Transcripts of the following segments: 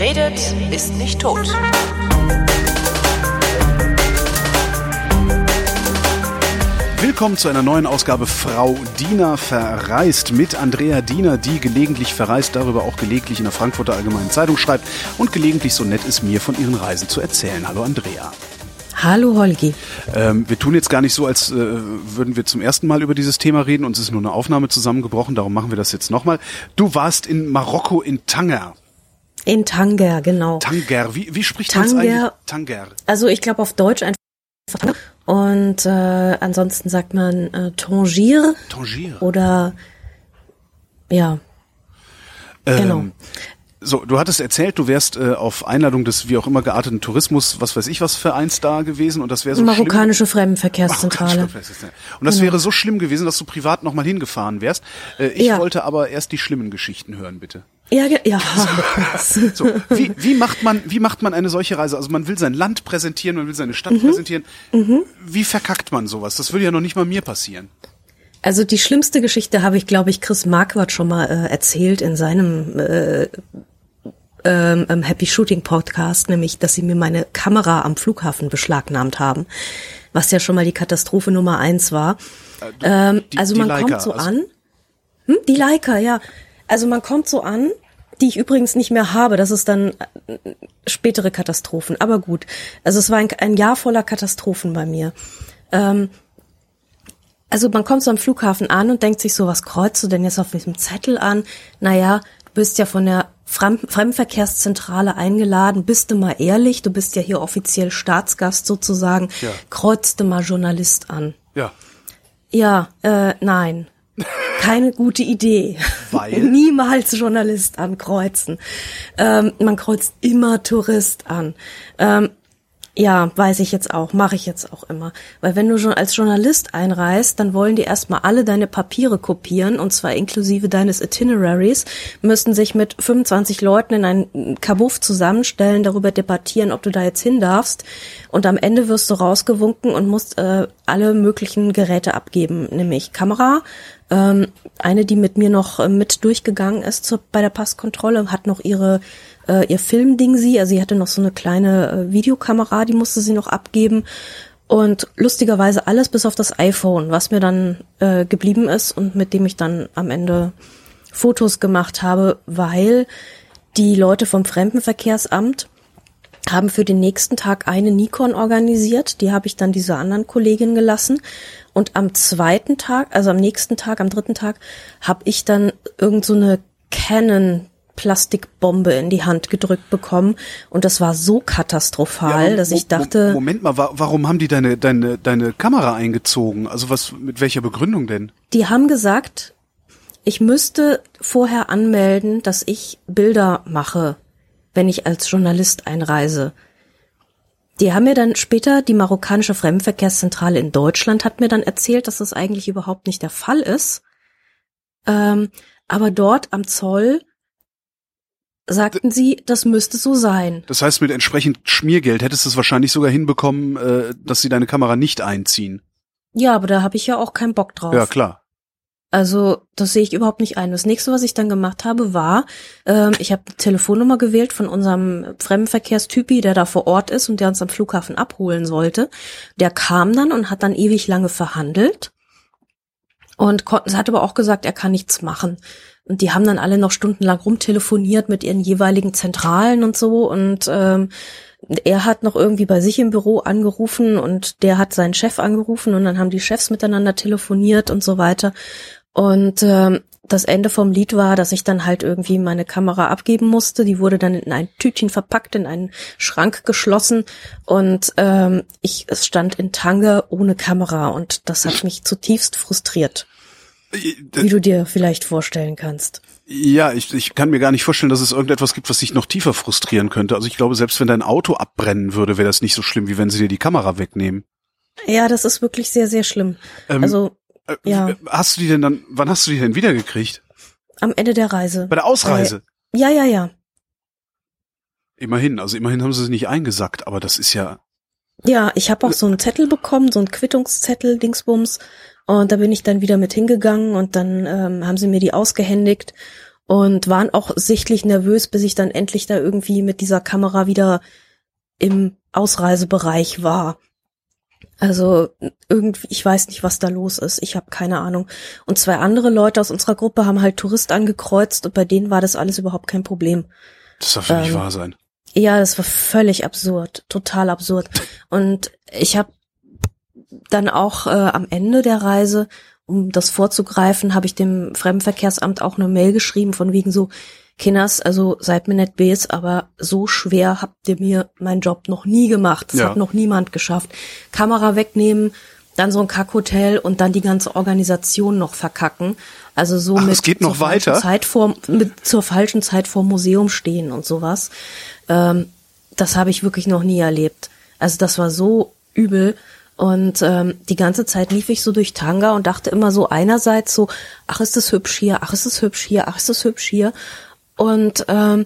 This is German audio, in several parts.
Wer redet, ist nicht tot. Willkommen zu einer neuen Ausgabe Frau Diener verreist mit Andrea Diener, die gelegentlich verreist, darüber auch gelegentlich in der Frankfurter Allgemeinen Zeitung schreibt und gelegentlich so nett ist, mir von ihren Reisen zu erzählen. Hallo Andrea. Hallo Holgi. Ähm, wir tun jetzt gar nicht so, als äh, würden wir zum ersten Mal über dieses Thema reden. Uns ist nur eine Aufnahme zusammengebrochen, darum machen wir das jetzt nochmal. Du warst in Marokko in Tanger. In Tanger, genau. Tanger, wie, wie spricht man eigentlich? Tanger. Also ich glaube auf Deutsch einfach Tanger. Und äh, ansonsten sagt man äh, Tangier. Tangier. Oder ja. Ähm, genau. So, du hattest erzählt, du wärst äh, auf Einladung des wie auch immer gearteten Tourismus, was weiß ich was Vereins da gewesen und das wäre so Marokkanische schlimm. Fremdenverkehrszentrale. Marokkanische Und das genau. wäre so schlimm gewesen, dass du privat nochmal hingefahren wärst. Äh, ich ja. wollte aber erst die schlimmen Geschichten hören, bitte. Ja, ja. So, wie, wie macht man, wie macht man eine solche Reise? Also man will sein Land präsentieren, man will seine Stadt mhm. präsentieren. Mhm. Wie verkackt man sowas? Das würde ja noch nicht mal mir passieren. Also die schlimmste Geschichte habe ich, glaube ich, Chris Marquardt schon mal äh, erzählt in seinem äh, ähm, ähm, Happy Shooting Podcast, nämlich, dass sie mir meine Kamera am Flughafen beschlagnahmt haben, was ja schon mal die Katastrophe Nummer eins war. Äh, ähm, die, also man Leica, kommt so also an, hm? die Leica, ja. Also man kommt so an, die ich übrigens nicht mehr habe. Das ist dann äh, spätere Katastrophen. Aber gut. Also es war ein, ein Jahr voller Katastrophen bei mir. Ähm, also man kommt so am Flughafen an und denkt sich so, was kreuzt du denn jetzt auf diesem Zettel an? Naja, du bist ja von der Fremdenverkehrszentrale eingeladen, bist du mal ehrlich, du bist ja hier offiziell Staatsgast sozusagen, ja. kreuzte mal Journalist an. Ja. Ja, äh, nein. Keine gute Idee. Weil? Niemals Journalist ankreuzen. Ähm, man kreuzt immer Tourist an. Ähm, ja, weiß ich jetzt auch, mache ich jetzt auch immer. Weil wenn du schon als Journalist einreist, dann wollen die erstmal alle deine Papiere kopieren, und zwar inklusive deines Itineraries, müssen sich mit 25 Leuten in ein Kabuff zusammenstellen, darüber debattieren, ob du da jetzt hin darfst. Und am Ende wirst du rausgewunken und musst äh, alle möglichen Geräte abgeben, nämlich Kamera, ähm, eine, die mit mir noch äh, mit durchgegangen ist zur, bei der Passkontrolle, hat noch ihre äh, ihr Filmding sie, also sie hatte noch so eine kleine äh, Videokamera, die musste sie noch abgeben. Und lustigerweise alles bis auf das iPhone, was mir dann äh, geblieben ist und mit dem ich dann am Ende Fotos gemacht habe, weil die Leute vom Fremdenverkehrsamt haben für den nächsten Tag eine Nikon organisiert. Die habe ich dann dieser anderen Kollegin gelassen. Und am zweiten Tag, also am nächsten Tag, am dritten Tag, habe ich dann irgend so eine Canon Plastikbombe in die Hand gedrückt bekommen und das war so katastrophal, ja, dass ich dachte. Moment mal, warum haben die deine deine deine Kamera eingezogen? Also was mit welcher Begründung denn? Die haben gesagt, ich müsste vorher anmelden, dass ich Bilder mache, wenn ich als Journalist einreise. Die haben mir dann später, die marokkanische Fremdenverkehrszentrale in Deutschland hat mir dann erzählt, dass das eigentlich überhaupt nicht der Fall ist. Ähm, aber dort am Zoll sagten sie, das müsste so sein. Das heißt, mit entsprechend Schmiergeld hättest du es wahrscheinlich sogar hinbekommen, äh, dass sie deine Kamera nicht einziehen. Ja, aber da habe ich ja auch keinen Bock drauf. Ja, klar. Also, das sehe ich überhaupt nicht ein. Das nächste, was ich dann gemacht habe, war, ähm, ich habe eine Telefonnummer gewählt von unserem Fremdenverkehrstypi, der da vor Ort ist und der uns am Flughafen abholen sollte. Der kam dann und hat dann ewig lange verhandelt und hat aber auch gesagt, er kann nichts machen. Und die haben dann alle noch stundenlang rumtelefoniert mit ihren jeweiligen Zentralen und so. Und ähm, er hat noch irgendwie bei sich im Büro angerufen und der hat seinen Chef angerufen und dann haben die Chefs miteinander telefoniert und so weiter. Und ähm, das Ende vom Lied war, dass ich dann halt irgendwie meine Kamera abgeben musste. Die wurde dann in ein Tütchen verpackt, in einen Schrank geschlossen und ähm, ich stand in Tange ohne Kamera und das hat mich zutiefst frustriert. Wie du dir vielleicht vorstellen kannst. Ja, ich, ich kann mir gar nicht vorstellen, dass es irgendetwas gibt, was dich noch tiefer frustrieren könnte. Also ich glaube, selbst wenn dein Auto abbrennen würde, wäre das nicht so schlimm, wie wenn sie dir die Kamera wegnehmen. Ja, das ist wirklich sehr, sehr schlimm. Ähm, also, äh, ja. Hast du die denn dann, wann hast du die denn wiedergekriegt? Am Ende der Reise. Bei der Ausreise? Äh, ja, ja, ja. Immerhin, also immerhin haben sie es nicht eingesackt, aber das ist ja. Ja, ich habe auch so einen Zettel bekommen, so einen Quittungszettel, Dingsbums. Und da bin ich dann wieder mit hingegangen und dann ähm, haben sie mir die ausgehändigt. und waren auch sichtlich nervös, bis ich dann endlich da irgendwie mit dieser Kamera wieder im Ausreisebereich war. Also irgendwie, ich weiß nicht, was da los ist. Ich habe keine Ahnung. Und zwei andere Leute aus unserer Gruppe haben halt Tourist angekreuzt und bei denen war das alles überhaupt kein Problem. Das darf ähm, nicht wahr sein. Ja, das war völlig absurd, total absurd. Und ich habe dann auch äh, am Ende der Reise, um das vorzugreifen, habe ich dem Fremdenverkehrsamt auch eine Mail geschrieben von wegen so, Kinders, also seid mir nicht bes, aber so schwer habt ihr mir meinen Job noch nie gemacht. Das ja. hat noch niemand geschafft. Kamera wegnehmen, dann so ein Kackhotel und dann die ganze Organisation noch verkacken. Also so Ach, mit, noch weiter? Zeit vor, mit zur falschen Zeit vor Museum stehen und sowas. Ähm, das habe ich wirklich noch nie erlebt. Also das war so übel. Und ähm, die ganze Zeit lief ich so durch Tanga und dachte immer so einerseits so, ach ist es hübsch hier, ach ist es hübsch hier, ach ist es hübsch hier. Und ähm,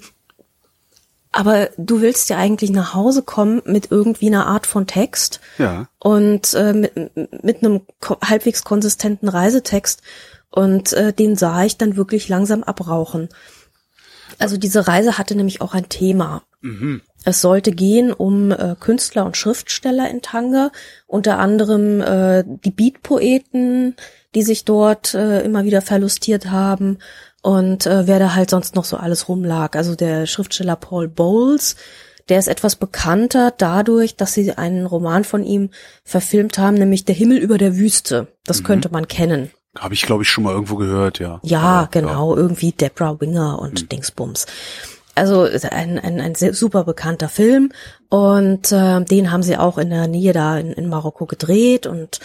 aber du willst ja eigentlich nach Hause kommen mit irgendwie einer Art von Text ja. und äh, mit, mit einem halbwegs konsistenten Reisetext und äh, den sah ich dann wirklich langsam abrauchen. Also diese Reise hatte nämlich auch ein Thema. Mhm. Es sollte gehen um äh, Künstler und Schriftsteller in Tanga, unter anderem äh, die Beatpoeten, die sich dort äh, immer wieder verlustiert haben und äh, wer da halt sonst noch so alles rumlag. Also der Schriftsteller Paul Bowles, der ist etwas bekannter dadurch, dass sie einen Roman von ihm verfilmt haben, nämlich Der Himmel über der Wüste. Das mhm. könnte man kennen. Habe ich, glaube ich, schon mal irgendwo gehört, ja. Ja, Aber, genau, ja. irgendwie Deborah Winger und mhm. Dingsbums. Also ein, ein, ein super bekannter Film und äh, den haben sie auch in der Nähe da in, in Marokko gedreht und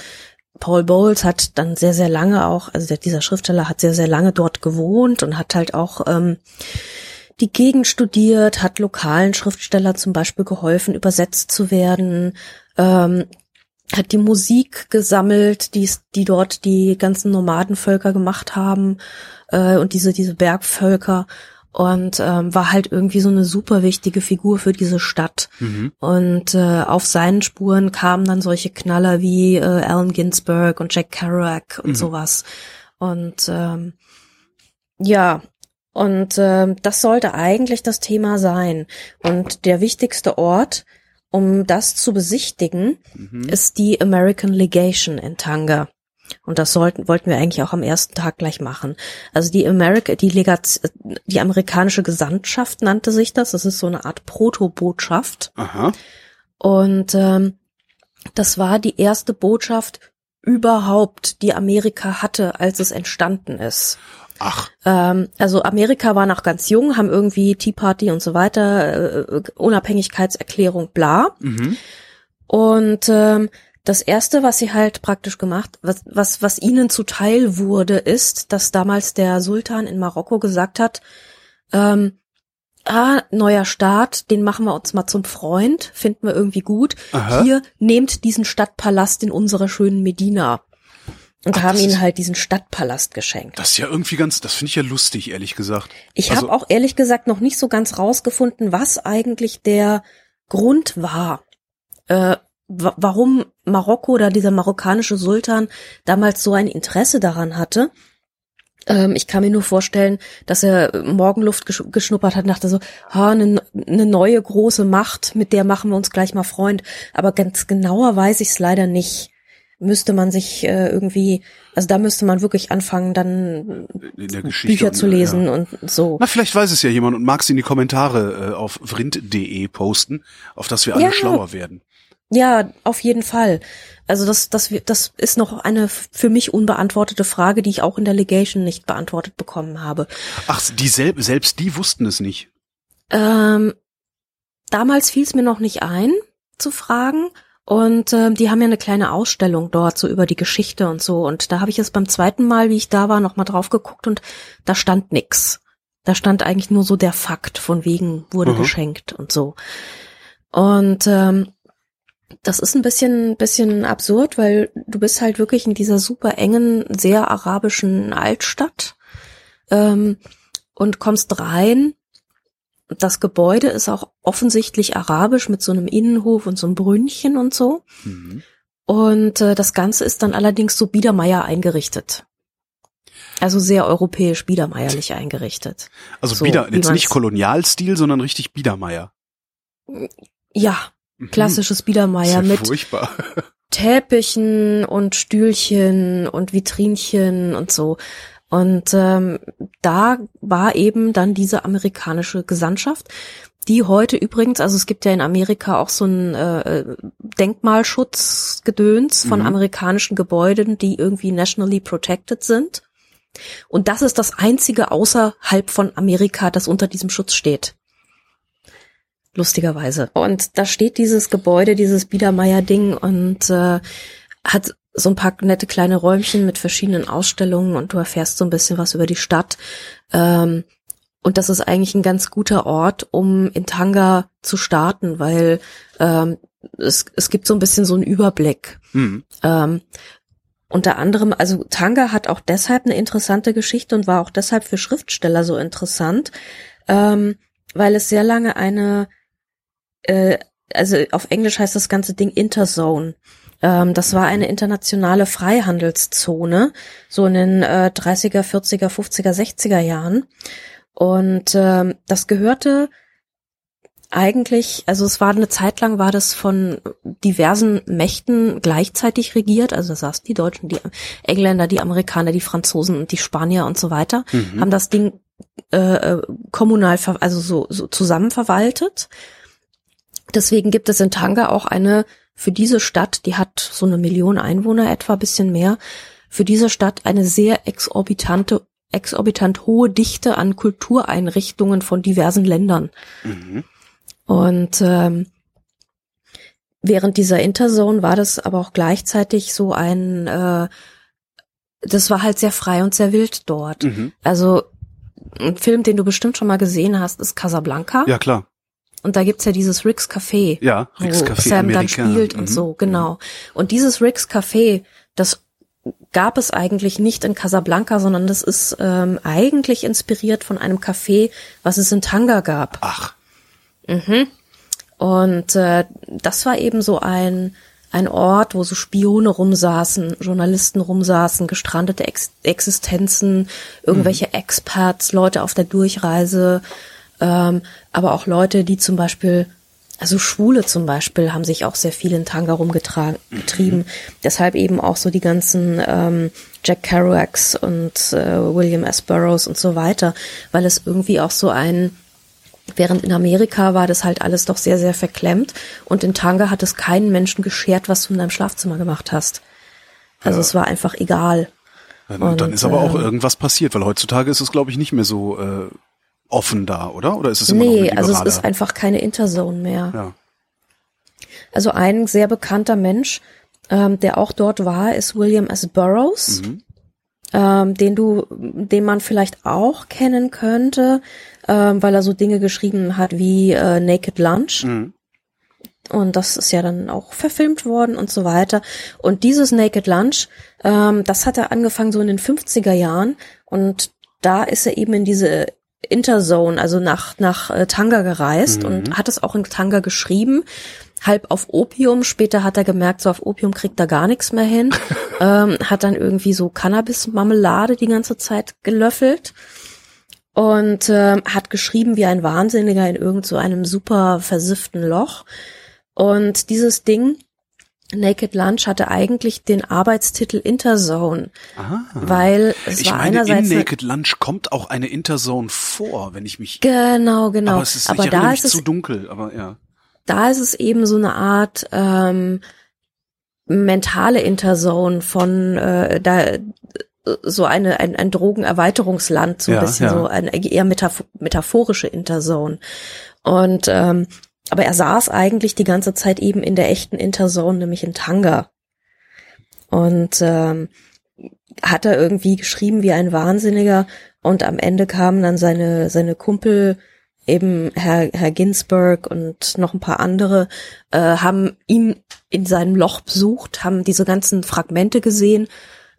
Paul Bowles hat dann sehr, sehr lange auch, also der, dieser Schriftsteller hat sehr, sehr lange dort gewohnt und hat halt auch ähm, die Gegend studiert, hat lokalen Schriftsteller zum Beispiel geholfen, übersetzt zu werden, ähm, hat die Musik gesammelt, die, die dort die ganzen Nomadenvölker gemacht haben äh, und diese, diese Bergvölker und ähm, war halt irgendwie so eine super wichtige Figur für diese Stadt. Mhm. Und äh, auf seinen Spuren kamen dann solche Knaller wie äh, Allen Ginsberg und Jack Kerouac und mhm. sowas. Und ähm, ja, und äh, das sollte eigentlich das Thema sein. Und der wichtigste Ort, um das zu besichtigen, mhm. ist die American Legation in Tanga. Und das sollten, wollten wir eigentlich auch am ersten Tag gleich machen. Also die America, die Legat, die amerikanische Gesandtschaft nannte sich das. Das ist so eine Art Protobotschaft. Aha. Und ähm, das war die erste Botschaft überhaupt, die Amerika hatte, als es entstanden ist. Ach. Ähm, also Amerika war noch ganz jung, haben irgendwie Tea Party und so weiter, äh, Unabhängigkeitserklärung, bla. Mhm. Und ähm, das erste, was sie halt praktisch gemacht, was, was, was ihnen zuteil wurde, ist, dass damals der Sultan in Marokko gesagt hat, ähm, ah, neuer Staat, den machen wir uns mal zum Freund, finden wir irgendwie gut. Aha. Hier, nehmt diesen Stadtpalast in unserer schönen Medina. Und Ach, haben ihnen halt diesen Stadtpalast geschenkt. Das ist ja irgendwie ganz, das finde ich ja lustig, ehrlich gesagt. Ich also, habe auch ehrlich gesagt noch nicht so ganz rausgefunden, was eigentlich der Grund war, äh, warum Marokko oder dieser marokkanische Sultan damals so ein Interesse daran hatte. Ähm, ich kann mir nur vorstellen, dass er Morgenluft geschnuppert hat, dachte so, ha, eine, eine neue große Macht, mit der machen wir uns gleich mal Freund. Aber ganz genauer weiß ich es leider nicht. Müsste man sich äh, irgendwie, also da müsste man wirklich anfangen, dann Bücher zu lesen ja. und so. Na, vielleicht weiß es ja jemand und mag es in die Kommentare äh, auf vrind.de posten, auf das wir alle ja, schlauer werden. Ja, auf jeden Fall. Also das, das, das ist noch eine für mich unbeantwortete Frage, die ich auch in der Legation nicht beantwortet bekommen habe. Ach, die sel selbst die wussten es nicht. Ähm, damals fiel es mir noch nicht ein zu fragen. Und ähm, die haben ja eine kleine Ausstellung dort so über die Geschichte und so. Und da habe ich es beim zweiten Mal, wie ich da war, nochmal drauf geguckt und da stand nix. Da stand eigentlich nur so der Fakt von wegen wurde mhm. geschenkt und so. Und ähm, das ist ein bisschen, bisschen absurd, weil du bist halt wirklich in dieser super engen, sehr arabischen Altstadt ähm, und kommst rein. Das Gebäude ist auch offensichtlich arabisch mit so einem Innenhof und so einem Brünnchen und so. Mhm. Und äh, das Ganze ist dann allerdings so Biedermeier eingerichtet. Also sehr europäisch biedermeierlich eingerichtet. Also So, Bieder, jetzt nicht Kolonialstil, sondern richtig Biedermeier. Ja, klassisches Biedermeier ja mit furchtbar. Teppichen und Stühlchen und Vitrinchen und so. Und ähm, da war eben dann diese amerikanische Gesandtschaft, die heute übrigens, also es gibt ja in Amerika auch so ein äh, Denkmalschutzgedöns von Mhm. amerikanischen Gebäuden, die irgendwie nationally protected sind. Und das ist das einzige außerhalb von Amerika, das unter diesem Schutz steht. Lustigerweise. Und da steht dieses Gebäude, dieses Biedermeier-Ding und äh, hat so ein paar nette kleine Räumchen mit verschiedenen Ausstellungen und du erfährst so ein bisschen was über die Stadt. Ähm, und das ist eigentlich ein ganz guter Ort, um in Tanga zu starten, weil ähm, es, es gibt so ein bisschen so einen Überblick. Hm. Ähm, unter anderem, also Tanga hat auch deshalb eine interessante Geschichte und war auch deshalb für Schriftsteller so interessant, ähm, weil es sehr lange eine, äh, also auf Englisch heißt das ganze Ding Interzone. Ähm, das war eine internationale Freihandelszone, so in den äh, 30er, 40er, 50er, 60er Jahren. Und ähm, das gehörte eigentlich, also es war eine Zeit lang war das von diversen Mächten gleichzeitig regiert, also das heißt die Deutschen, die Engländer, die Amerikaner, die Franzosen und die Spanier und so weiter, Mhm. haben das Ding äh, äh, kommunal, also so, so zusammen verwaltet. Deswegen gibt es in Tanga auch eine, für diese Stadt, die hat so eine Million Einwohner etwa, bisschen mehr, für diese Stadt eine sehr exorbitante, exorbitant hohe Dichte an Kultureinrichtungen von diversen Ländern. Mhm. Und ähm, während dieser Interzone war das aber auch gleichzeitig so ein, äh, das war halt sehr frei und sehr wild dort. Mhm. Also ein Film, den du bestimmt schon mal gesehen hast, ist Casablanca. Ja, klar. Und da gibt's ja dieses Rick's Café, Ja, Rick's wo Café Sam dann Amerika. spielt Mhm. und so, genau. Und dieses Rick's Café, das gab es eigentlich nicht in Casablanca, sondern das ist ähm, eigentlich inspiriert von einem Café, was es in Tanga gab. Ach, Und äh, das war eben so ein, ein Ort, wo so Spione rumsaßen, Journalisten rumsaßen, gestrandete Ex Existenzen, irgendwelche Experts, Leute auf der Durchreise, ähm, aber auch Leute, die zum Beispiel, also Schwule zum Beispiel, haben sich auch sehr viel in Tanga rumgetrieben. Deshalb eben auch so die ganzen ähm, Jack Kerouacs und äh, William S. Burroughs und so weiter, weil es irgendwie auch so ein Während in Amerika war das halt alles doch sehr, sehr verklemmt. Und in Tanga hat es keinen Menschen geschert, was du in deinem Schlafzimmer gemacht hast. Also es war einfach egal. dann, Und, dann ist aber auch ähm, irgendwas passiert, weil heutzutage ist es, glaube ich, nicht mehr so äh, offen da, oder? Oder ist es immer noch Nee, also es ist einfach keine Interzone mehr. ja. Also ein sehr bekannter Mensch, ähm, der auch dort war, ist William S. Burroughs, Mhm. ähm, den du, den man vielleicht auch kennen könnte, ähm, weil er so Dinge geschrieben hat wie äh, Naked Lunch. Mhm. Und das ist ja dann auch verfilmt worden und so weiter. Und dieses Naked Lunch, ähm, das hat er angefangen so in den 50er Jahren. Und da ist er eben in diese Interzone, also nach, nach äh, Tanga gereist und hat es auch in Tanga geschrieben. Halb auf Opium. Später hat er gemerkt, so auf Opium kriegt er gar nichts mehr hin. ähm, hat dann irgendwie so Cannabis-Marmelade die ganze Zeit gelöffelt und ähm, hat geschrieben wie ein Wahnsinniger in irgend so einem super versifften Loch. Und dieses Ding, Naked Lunch, hatte eigentlich den Arbeitstitel Interzone, Aha. weil es Ich war meine, in einerseits eine, Naked Lunch kommt auch eine Interzone vor, wenn ich mich. genau, genau. aber es ist aber da ist es zu dunkel, aber ja. da ist es eben so eine Art ähm, mentale Interzone von äh, da so eine ein, ein Drogenerweiterungsland, so ein Ja, bisschen ja. so eine eher metaph metaphorische Interzone. Und ähm, aber er saß eigentlich die ganze Zeit eben in der echten Interzone, nämlich in Tanga. Und ähm, hat er irgendwie geschrieben wie ein Wahnsinniger und am Ende kamen dann seine seine Kumpel eben Herr, Herr Ginsberg und noch ein paar andere äh, haben ihn in seinem Loch besucht, haben diese ganzen Fragmente gesehen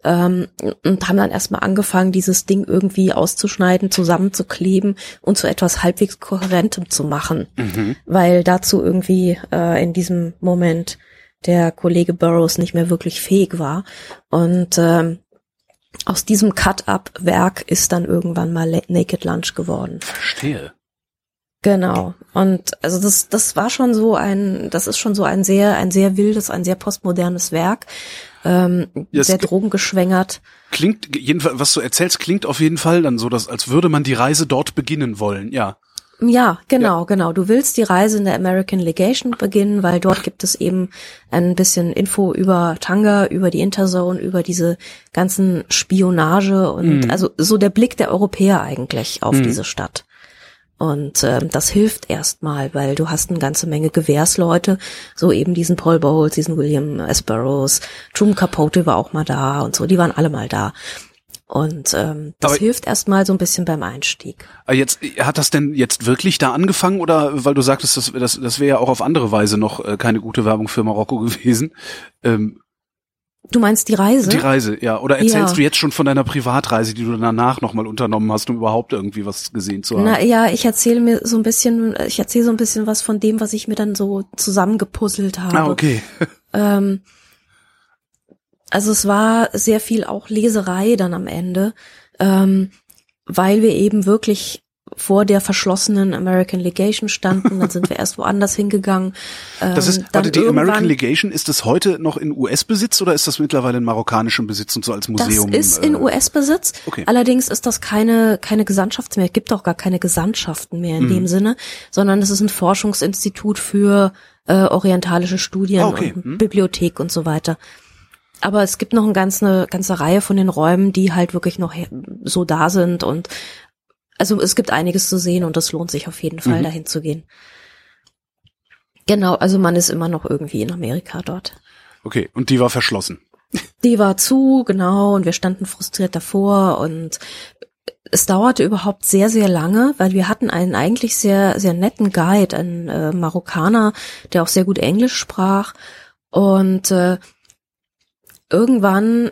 ähm, und haben dann erstmal angefangen, dieses Ding irgendwie auszuschneiden, zusammenzukleben und zu etwas halbwegs kohärentem zu machen, Mhm. weil dazu irgendwie äh, in diesem Moment der Kollege Burroughs nicht mehr wirklich fähig war und ähm, aus diesem Cut-Up-Werk ist dann irgendwann mal Naked Lunch geworden. Verstehe. Genau. Und also das, das war schon so ein, das ist schon so ein sehr, ein sehr wildes, ein sehr postmodernes Werk, ähm, Ja, sehr ge- drogengeschwängert. Klingt, jedenfalls, was du erzählst, klingt auf jeden Fall dann so, dass, als würde man die Reise dort beginnen wollen, ja. Ja, genau, genau. Du willst die Reise in der American Legation beginnen, weil dort gibt es eben ein bisschen Info über Tanga, über die Interzone, über diese ganzen Spionage und also so der Blick der Europäer eigentlich auf diese Stadt. Und ähm, das hilft erstmal, weil du hast eine ganze Menge Gewährsleute, so eben diesen Paul Bowles, diesen William Esperos, Truman Capote war auch mal da und so, die waren alle mal da. Und ähm, das Aber- hilft erstmal so ein bisschen beim Einstieg. Aber jetzt, hat das denn jetzt wirklich da angefangen oder, weil du sagtest, das, das, das wäre ja auch auf andere Weise noch äh, keine gute Werbung für Marokko gewesen. Ähm, Du meinst die Reise? die Reise, ja. Oder erzählst Ja. du jetzt schon von deiner Privatreise, die du danach nochmal unternommen hast, um überhaupt irgendwie was gesehen zu haben? Na ja, ich erzähle mir so ein bisschen, ich erzähle so ein bisschen was von dem, was ich mir dann so zusammengepuzzelt habe. ah, okay. Ähm, also es war sehr viel auch Leserei dann am Ende, ähm, weil wir eben wirklich vor der verschlossenen American Legation standen. Dann sind wir erst woanders hingegangen. Ähm, Das ist, dann warte, die American Legation, ist das heute noch in US-Besitz oder ist das mittlerweile in marokkanischem Besitz und so als Museum? Das ist in äh, US-Besitz. okay. Allerdings ist das keine, keine Gesandtschaft mehr. Es gibt auch gar keine Gesandtschaften mehr in Mhm. dem Sinne, sondern es ist ein Forschungsinstitut für äh, orientalische Studien Ah, okay. und Mhm. Bibliothek und so weiter. Aber es gibt noch eine ganze, ganze Reihe von den Räumen, die halt wirklich noch so da sind und also es gibt einiges zu sehen und es lohnt sich auf jeden Fall, Mhm. dahin zu gehen. Genau, also man ist immer noch irgendwie in Amerika dort. Okay, und die war verschlossen. Die war zu, genau, und wir standen frustriert davor und es dauerte überhaupt sehr, sehr lange, weil wir hatten einen eigentlich sehr, sehr netten Guide, einen äh, Marokkaner, der auch sehr gut Englisch sprach und äh, irgendwann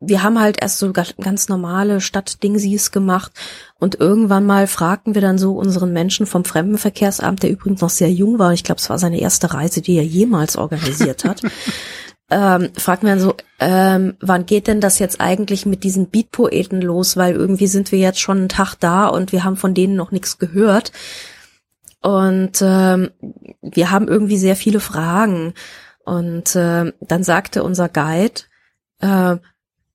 wir haben halt erst so ga- ganz normale Stadtdingsies gemacht und irgendwann mal fragten wir dann so unseren Menschen vom Fremdenverkehrsamt, der übrigens noch sehr jung war, ich glaube, es war seine erste Reise, die er jemals organisiert hat, ähm, fragten wir dann so, ähm, wann geht denn das jetzt eigentlich mit diesen Beatpoeten los, weil irgendwie sind wir jetzt schon einen Tag da und wir haben von denen noch nichts gehört. Und ähm, wir haben irgendwie sehr viele Fragen. Und äh, dann sagte unser Guide, äh,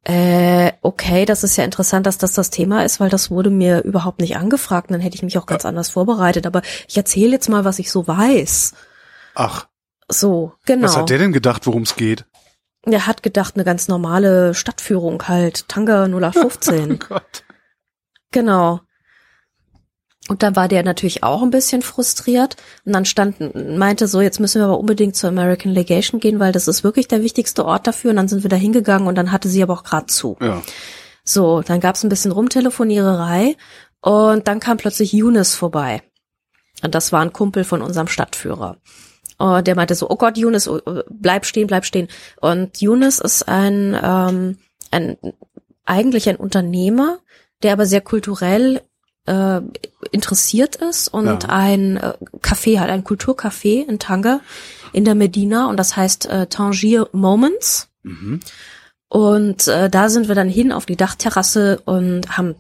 äh, okay, das ist ja interessant, dass das das Thema ist, weil das wurde mir überhaupt nicht angefragt. Dann hätte ich mich auch ganz anders vorbereitet. Aber ich erzähle jetzt mal, was ich so weiß. Ach, So, genau. was hat der denn gedacht, worum es geht? Er hat gedacht, eine ganz normale Stadtführung halt, Tanga 0815. Gott. genau. Und dann war der natürlich auch ein bisschen frustriert und dann stand, meinte so, jetzt müssen wir aber unbedingt zur American Legation gehen, weil das ist wirklich der wichtigste Ort dafür. Und dann sind wir da hingegangen und dann hatte sie aber auch gerade zu. Ja. So, dann gab's ein bisschen Rumtelefoniererei und dann kam plötzlich Younes vorbei. Und das war ein Kumpel von unserem Stadtführer. Und der meinte so, oh Gott, Younes, oh, oh, bleib stehen, bleib stehen. Und Younes ist ein, ähm, ein eigentlich ein Unternehmer, der aber sehr kulturell äh, interessiert ist und Ja. ein äh, Café hat, ein Kulturcafé in Tanga in der Medina und das heißt äh, Tangier Moments. Mhm. Und äh, da sind wir dann hin auf die Dachterrasse und haben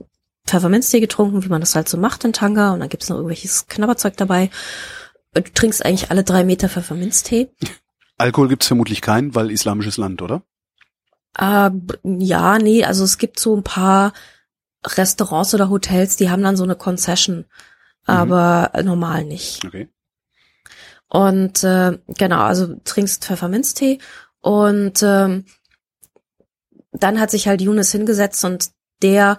Pfefferminztee getrunken, wie man das halt so macht in Tanga. Und dann gibt's noch irgendwelches Knabberzeug dabei. Und Du trinkst eigentlich alle drei Meter Pfefferminztee. Alkohol gibt's vermutlich keinen, weil islamisches Land, oder? Äh, ja, nee, also es gibt so ein paar Restaurants oder Hotels, die haben dann so eine Concession, aber normal nicht. Okay. Und äh, genau, also trinkst Pfefferminztee und ähm, dann hat sich halt Younes hingesetzt und der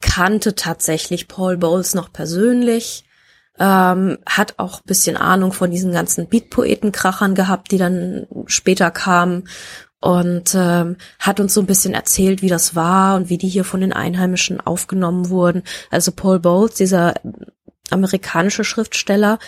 kannte tatsächlich Paul Bowles noch persönlich, ähm, hat auch bisschen Ahnung von diesen ganzen Beatpoetenkrachern gehabt, die dann später kamen und ähm, hat uns so ein bisschen erzählt, wie das war und wie die hier von den Einheimischen aufgenommen wurden. Also Paul Bowles, dieser amerikanische Schriftsteller,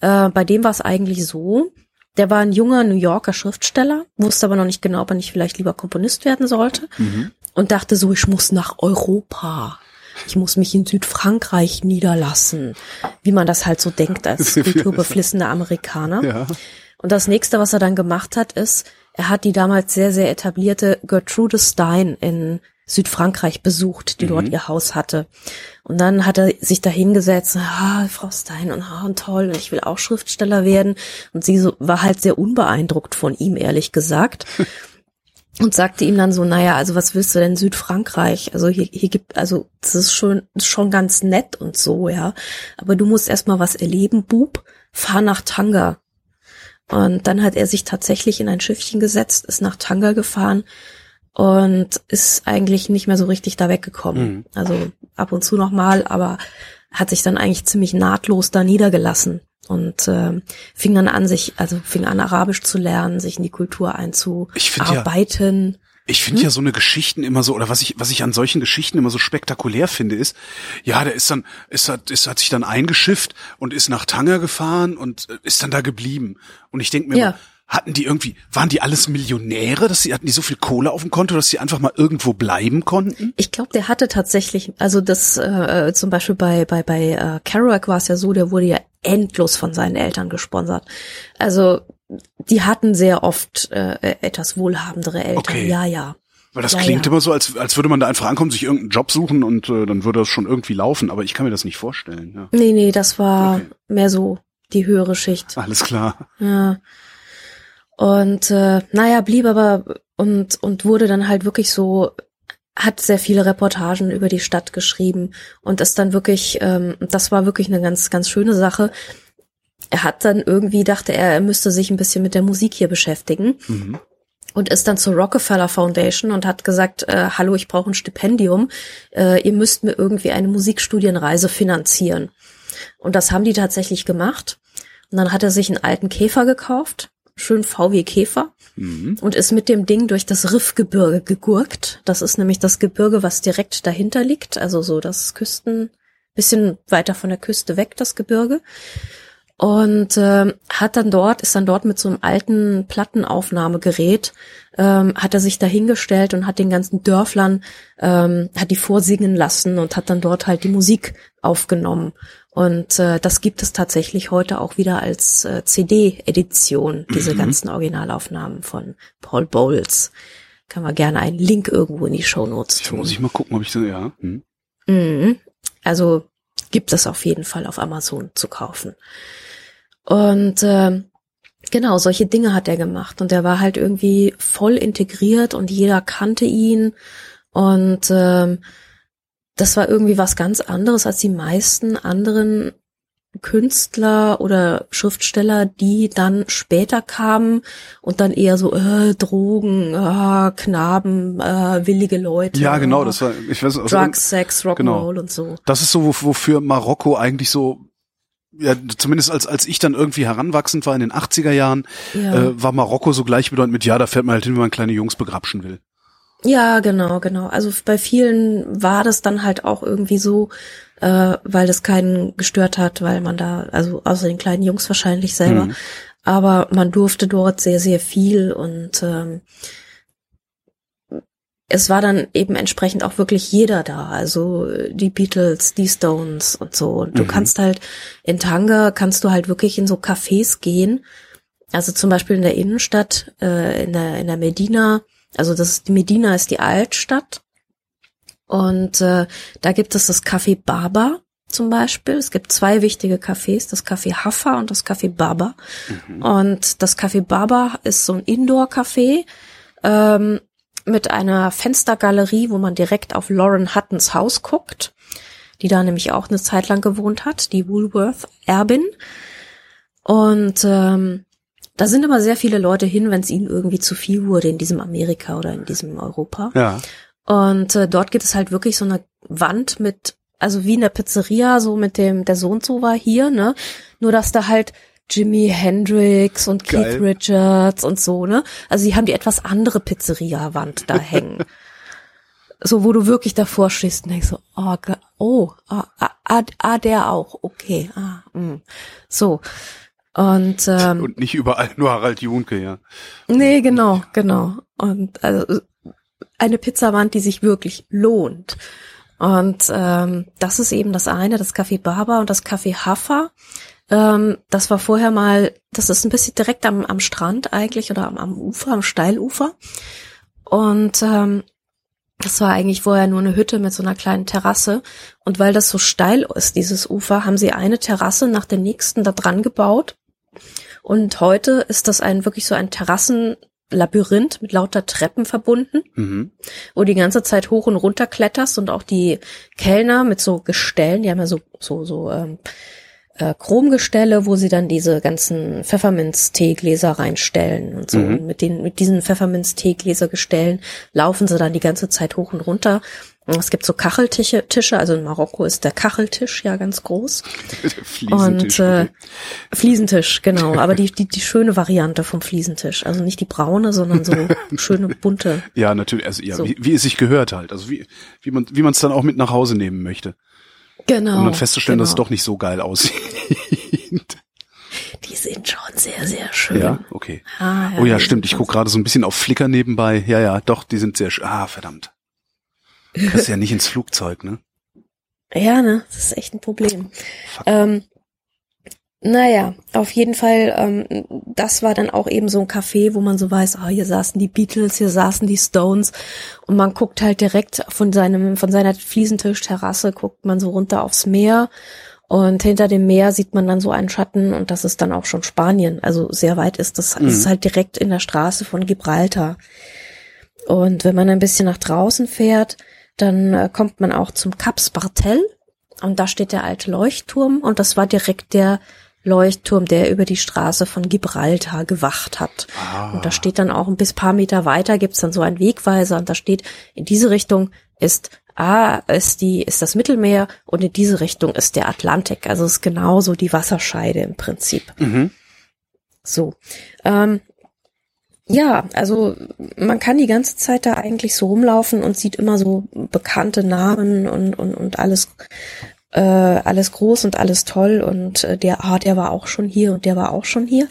äh, bei dem war es eigentlich so, der war ein junger New Yorker Schriftsteller, wusste aber noch nicht genau, ob er nicht vielleicht lieber Komponist werden sollte Mhm. und dachte so, ich muss nach Europa. Ich muss mich in Südfrankreich niederlassen, wie man das halt so denkt als kulturbeflissener Amerikaner. Ja. Und das nächste, was er dann gemacht hat, ist, er hat die damals sehr, sehr etablierte Gertrude Stein in Südfrankreich besucht, die mhm. dort ihr Haus hatte. Und dann hat er sich da hingesetzt, ah, Frau Stein, und, ah, und toll, und ich will auch Schriftsteller werden. Und sie so, war halt sehr unbeeindruckt von ihm, ehrlich gesagt. und sagte ihm dann so, naja, also was willst du denn Südfrankreich? Also hier, hier gibt, also das ist schon, schon ganz nett und so, ja. Aber du musst erstmal was erleben, Bub. Fahr nach Tanga. Und dann hat er sich tatsächlich in ein Schiffchen gesetzt, ist nach Tanga gefahren und ist eigentlich nicht mehr so richtig da weggekommen. Mhm. Also ab und zu noch mal, aber hat sich dann eigentlich ziemlich nahtlos da niedergelassen und äh, fing dann an, sich, also fing an, Arabisch zu lernen, sich in die Kultur einzuarbeiten. Ich finde hm? ja so eine Geschichten immer so, oder was ich, was ich an solchen Geschichten immer so spektakulär finde, ist, ja, der ist dann, ist hat, ist, hat sich dann eingeschifft und ist nach Tanger gefahren und äh, ist dann da geblieben. Und ich denke mir, ja. hatten die irgendwie, waren die alles Millionäre, dass sie, hatten die so viel Kohle auf dem Konto, dass sie einfach mal irgendwo bleiben konnten? Ich glaube, der hatte tatsächlich, also das äh, zum Beispiel bei, bei, bei äh, Kerouac war es ja so, der wurde ja endlos von seinen Eltern gesponsert. Also die hatten sehr oft äh, etwas wohlhabendere Eltern. Okay. Ja, ja. Weil das ja, klingt ja. immer so, als, als würde man da einfach ankommen, sich irgendeinen Job suchen und äh, dann würde das schon irgendwie laufen, aber ich kann mir das nicht vorstellen. Ja. Nee, nee, das war okay. mehr so die höhere Schicht. Alles klar. Ja. Und äh, naja, blieb aber und, und wurde dann halt wirklich so, hat sehr viele Reportagen über die Stadt geschrieben und ist dann wirklich, ähm, das war wirklich eine ganz, ganz schöne Sache er hat dann irgendwie dachte er, er müsste sich ein bisschen mit der Musik hier beschäftigen. Mhm. Und ist dann zur Rockefeller Foundation und hat gesagt, äh, hallo, ich brauche ein Stipendium, äh, ihr müsst mir irgendwie eine Musikstudienreise finanzieren. Und das haben die tatsächlich gemacht. Und dann hat er sich einen alten Käfer gekauft, schön VW Käfer, mhm. und ist mit dem Ding durch das Riffgebirge gegurkt. Das ist nämlich das Gebirge, was direkt dahinter liegt, also so das Küsten, bisschen weiter von der Küste weg, das Gebirge und äh, hat dann dort, ist dann dort mit so einem alten Plattenaufnahmegerät, ähm, hat er sich dahingestellt und hat den ganzen Dörflern, ähm, hat die vorsingen lassen und hat dann dort halt die Musik aufgenommen. Und äh, das gibt es tatsächlich heute auch wieder als äh, CD-Edition, diese mhm. ganzen Originalaufnahmen von Paul Bowles. Kann man gerne einen Link irgendwo in die Show Notes tun. Muss ich mal gucken, ob ich so, ja. Hm. Mhm. Also gibt es auf jeden Fall auf Amazon zu kaufen. Und äh, genau, solche Dinge hat er gemacht. Und er war halt irgendwie voll integriert und jeder kannte ihn. Und äh, das war irgendwie was ganz anderes als die meisten anderen Künstler oder Schriftsteller, die dann später kamen und dann eher so äh, Drogen, äh, Knaben, äh, willige Leute. Ja, genau, das war ich weiß also, Drugs, Sex, Rock'n'Roll genau. und so. Das ist so wofür Marokko eigentlich so ja, zumindest als, als ich dann irgendwie heranwachsend war in den 80er Jahren, ja. äh, war Marokko so gleichbedeutend mit, ja, da fährt man halt hin, wenn man kleine Jungs begrapschen will. Ja, genau, genau. Also bei vielen war das dann halt auch irgendwie so, äh, weil das keinen gestört hat, weil man da, also außer den kleinen Jungs wahrscheinlich selber, mhm. aber man durfte dort sehr, sehr viel und ähm, es war dann eben entsprechend auch wirklich jeder da, also die Beatles, die Stones und so. Und du mhm. kannst halt in Tanga kannst du halt wirklich in so Cafés gehen, also zum Beispiel in der Innenstadt, äh, in der in der Medina. Also das ist, die Medina ist die Altstadt und äh, da gibt es das Café Baba zum Beispiel. Es gibt zwei wichtige Cafés, das Café Haffa und das Café Baba. Mhm. Und das Café Baba ist so ein Indoor-Café. Ähm, mit einer Fenstergalerie, wo man direkt auf Lauren Huttons Haus guckt, die da nämlich auch eine Zeit lang gewohnt hat, die Woolworth-Erbin. Und ähm, da sind immer sehr viele Leute hin, wenn es ihnen irgendwie zu viel wurde in diesem Amerika oder in diesem Europa. Ja. Und äh, dort gibt es halt wirklich so eine Wand mit, also wie in der Pizzeria, so mit dem, der so und so war hier, ne? Nur dass da halt Jimi Hendrix und Keith Geil. Richards und so, ne? Also die haben die etwas andere Pizzeria-Wand da hängen. so, wo du wirklich davor stehst und denkst so, oh, oh ah, ah, ah, ah der auch, okay, ah, mh. Mm. so. Und, ähm, und nicht überall nur Harald Junke, ja. Nee, genau, genau. Und also eine Pizzawand, die sich wirklich lohnt. Und ähm, das ist eben das eine, das Café Baba und das Café Haffa Ähm, das war vorher mal, das ist ein bisschen direkt am, am Strand eigentlich oder am, am Ufer, am Steilufer. Und ähm, das war eigentlich vorher nur eine Hütte mit so einer kleinen Terrasse. Und weil das so steil ist, dieses Ufer, haben sie eine Terrasse nach der nächsten da dran gebaut. Und heute ist das ein wirklich so ein Terrassenlabyrinth mit lauter Treppen verbunden, Mhm. wo die ganze Zeit hoch und runter kletterst und auch die Kellner mit so Gestellen, die haben ja so so so ähm, äh, Chromgestelle, wo sie dann diese ganzen Pfefferminz-Teegläser reinstellen und so. Mhm. Und mit den mit diesen Pfefferminz-Teegläsergestellen laufen sie dann die ganze Zeit hoch und runter. Und es gibt so Kacheltische, Tische, also in Marokko ist der Kacheltisch ja ganz groß. Fliesentisch, Und äh, okay. Fliesentisch, genau. Aber die, die, die schöne Variante vom Fliesentisch. Also nicht die braune, sondern so schöne bunte. Ja, natürlich, also ja, so. wie, wie es sich gehört halt. Also wie, wie man wie man es dann auch mit nach Hause nehmen möchte. Genau. Um dann festzustellen, dass es genau. doch nicht so geil aussieht. Die sind schon sehr, sehr schön. ja, okay. Ah, oh ja, stimmt. Ich schon guck gerade so ein bisschen auf Flickr nebenbei. Ja, ja, doch, die sind sehr schön. Ah, verdammt. Das ist ja nicht ins Flugzeug, ne? Ja, ne, das ist echt ein Problem. Ähm, naja, auf jeden Fall, ähm, das war dann auch eben so ein Café, wo man so weiß, ah, hier saßen die Beatles, hier saßen die Stones und man guckt halt direkt von seinem, von seiner Fliesentischterrasse, guckt man so runter aufs Meer und hinter dem Meer sieht man dann so einen Schatten und das ist dann auch schon Spanien. Also sehr weit ist das, Mhm. ist halt direkt in der Straße von Gibraltar. Und wenn man ein bisschen nach draußen fährt, dann äh, kommt man auch zum Cap Spartel und da steht der alte Leuchtturm und das war direkt der Leuchtturm, der über die Straße von Gibraltar gewacht hat. Ah. Und da steht dann auch ein bis paar Meter weiter gibt's dann so einen Wegweiser und da steht, in diese Richtung ist A ist die, ist das Mittelmeer und in diese Richtung ist der Atlantik. Also es ist genauso die Wasserscheide im Prinzip. Mhm. So. Ähm, ja, also man kann die ganze Zeit da eigentlich so rumlaufen und sieht immer so bekannte Namen und, und, und alles, äh, alles groß und alles toll und äh, der, ah, der war auch schon hier und der war auch schon hier.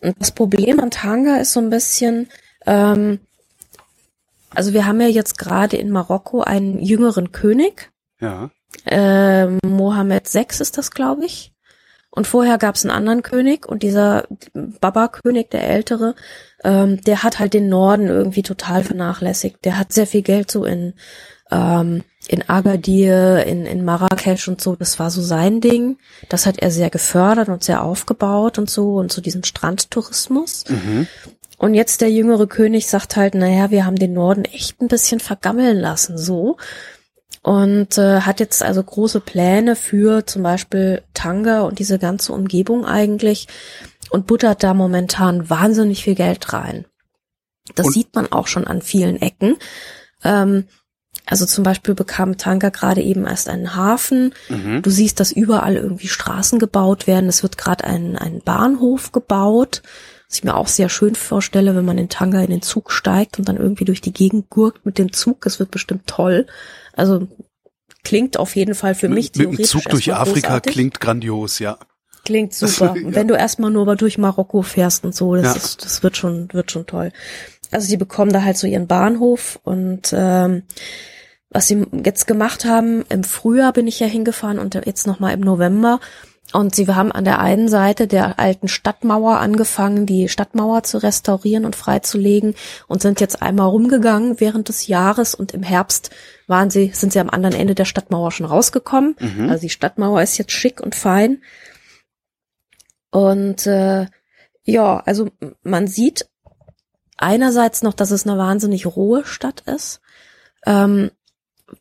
Und das Problem an Tanga ist so ein bisschen, ähm, also wir haben ja jetzt gerade in Marokko einen jüngeren König, Ja. ähm, Mohammed VI ist das, glaube ich. Und vorher gab es einen anderen König und dieser Baba-König, der Ältere, ähm, der hat halt den Norden irgendwie total vernachlässigt. Der hat sehr viel Geld so in, ähm, in Agadir, in, in Marrakesch und so. Das war so sein Ding. Das hat er sehr gefördert und sehr aufgebaut und so und so diesen Strandtourismus. Mhm. Und jetzt der jüngere König sagt halt, naja, wir haben den Norden echt ein bisschen vergammeln lassen, so. Und äh, hat jetzt also große Pläne für zum Beispiel Tanga und diese ganze Umgebung eigentlich und buttert da momentan wahnsinnig viel Geld rein. Das Und- sieht man auch schon an vielen Ecken. Ähm, also zum Beispiel bekam Tanga gerade eben erst einen Hafen. Mhm. Du siehst, dass überall irgendwie Straßen gebaut werden. Es wird gerade ein, ein Bahnhof gebaut, was ich mir auch sehr schön vorstelle, wenn man in Tanga in den Zug steigt und dann irgendwie durch die Gegend gurkt mit dem Zug. Das wird bestimmt toll. Also klingt auf jeden Fall für mich Mit dem theoretisch Zug durch Afrika großartig. klingt grandios, ja. Klingt super. Ja. Und wenn du erstmal nur mal durch Marokko fährst und so, das, Ja. ist, das wird schon, wird schon toll. Also die bekommen da halt so ihren Bahnhof und ähm, was sie jetzt gemacht haben, im Frühjahr bin ich ja hingefahren und jetzt nochmal im November. Und sie haben an der einen Seite der alten Stadtmauer angefangen, die Stadtmauer zu restaurieren und freizulegen und sind jetzt einmal rumgegangen während des Jahres und im Herbst waren sie, sind sie am anderen Ende der Stadtmauer schon rausgekommen. Mhm. Also die Stadtmauer ist jetzt schick und fein. Und äh, ja, also man sieht einerseits noch, dass es eine wahnsinnig rohe Stadt ist. Ähm,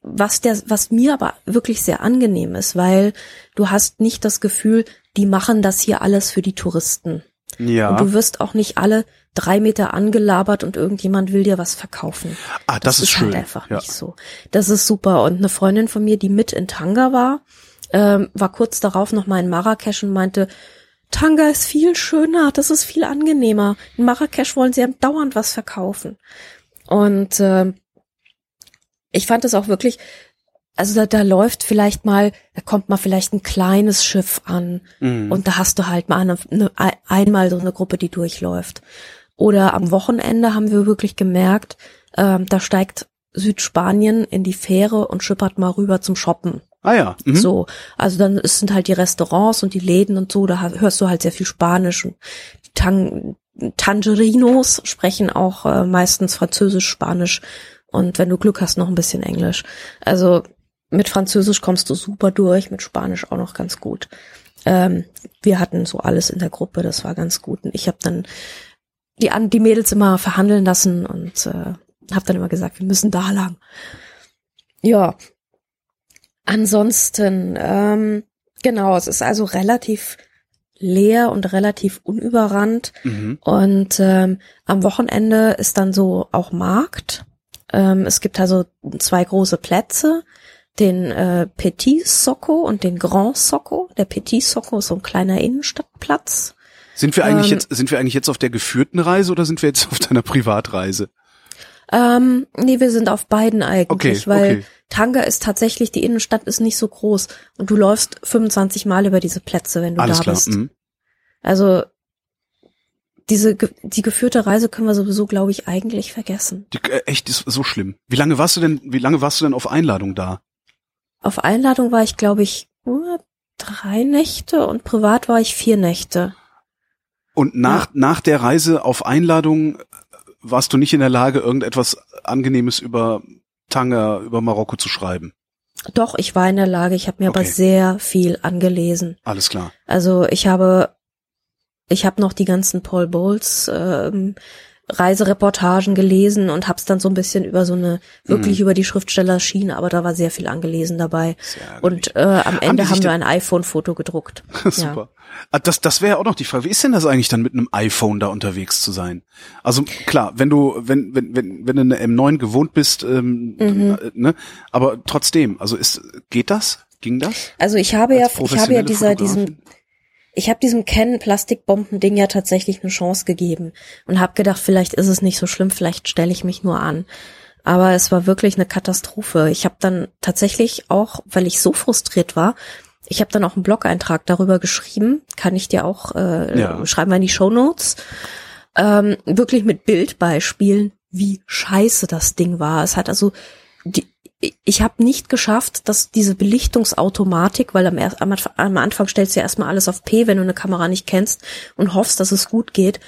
was der, was mir aber wirklich sehr angenehm ist, weil du hast nicht das Gefühl, die machen das hier alles für die Touristen. Ja. Und du wirst auch nicht alle drei Meter angelabert und irgendjemand will dir was verkaufen. ah, das, ist schön. halt einfach ja. nicht so. Das ist super. Und eine Freundin von mir, die mit in Tanga war, ähm, war kurz darauf noch mal in Marrakesch und meinte, Tanga ist viel schöner, das ist viel angenehmer. In Marrakesch wollen sie dauernd was verkaufen. Und ähm, ich fand es auch wirklich, also da, da läuft vielleicht mal, da kommt mal vielleicht ein kleines Schiff an Mhm. und da hast du halt mal eine, eine, einmal so eine Gruppe, die durchläuft. Oder am Wochenende haben wir wirklich gemerkt, ähm, da steigt Südspanien in die Fähre und schippert mal rüber zum Shoppen. Ah ja. Mhm. So, also dann es sind halt die Restaurants und die Läden und so, da hörst du halt sehr viel Spanisch und die Tang Tangerinos sprechen auch äh, meistens Französisch, Spanisch und wenn du Glück hast, noch ein bisschen Englisch. Also mit Französisch kommst du super durch, mit Spanisch auch noch ganz gut. Ähm, wir hatten so alles in der Gruppe, das war ganz gut. Und ich habe dann die, die Mädels immer verhandeln lassen und äh, habe dann immer gesagt, wir müssen da lang. Ja, ansonsten, ähm, genau, es ist also relativ leer und relativ unüberrannt. Mhm. Und ähm, am Wochenende ist dann so auch Markt. Ähm, es gibt also zwei große Plätze, den äh, Petit Socco und den Grand Socco. Der Petit Socco ist so ein kleiner Innenstadtplatz. Sind wir eigentlich Ähm, jetzt, sind wir eigentlich jetzt auf der geführten Reise oder sind wir jetzt auf deiner Privatreise? Ähm, nee, wir sind auf beiden eigentlich, Okay, weil okay. Tanga ist tatsächlich, die Innenstadt ist nicht so groß und du läufst 25 Mal über diese Plätze, wenn du Alles da klar. bist. Mhm. Also diese die geführte Reise können wir sowieso, glaube ich, eigentlich vergessen. Die, äh, echt, ist so schlimm. Wie lange warst du denn, wie lange warst du denn auf Einladung da? Auf Einladung war ich, glaube ich, nur drei Nächte und privat war ich vier Nächte. Und nach, nach der Reise auf Einladung äh, warst du nicht in der Lage, irgendetwas Angenehmes über Tanga, über Marokko zu schreiben. Doch, ich war in der Lage, ich habe mir aber Okay. sehr viel angelesen. Alles klar. Also ich habe, ich habe noch die ganzen Paul Bowles ähm, Reisereportagen gelesen und hab's dann so ein bisschen über so eine, wirklich Mhm. über die Schriftstellerschiene, aber da war sehr viel angelesen dabei. Und äh, am Ende sich haben wir ein iPhone-Foto gedruckt. Super. Ah, Das, das wäre ja auch noch die Frage. Wie ist denn das eigentlich dann mit einem iPhone da unterwegs zu sein? Also klar, wenn du, wenn, wenn, wenn, wenn du eine M9 gewohnt bist, ähm, Mhm. äh, ne, aber trotzdem, also ist, geht das? Ging das? Also ich habe ja, Als ich habe ja dieser, diesem, Fotografin? Ich habe diesem Canon Plastikbomben-Ding ja tatsächlich eine Chance gegeben und habe gedacht, vielleicht ist es nicht so schlimm, vielleicht stelle ich mich nur an. Aber es war wirklich eine Katastrophe. Ich habe dann tatsächlich auch, weil ich so frustriert war, ich habe dann auch einen Blog-Eintrag darüber geschrieben, kann ich dir auch äh, Ja. schreiben wir in die Show Notes, ähm, wirklich mit Bildbeispielen, wie scheiße das Ding war. Es hat also ich habe nicht geschafft, dass diese Belichtungsautomatik, weil am, am, am Anfang stellst du ja erstmal alles auf P, wenn du eine Kamera nicht kennst und hoffst, dass es gut geht.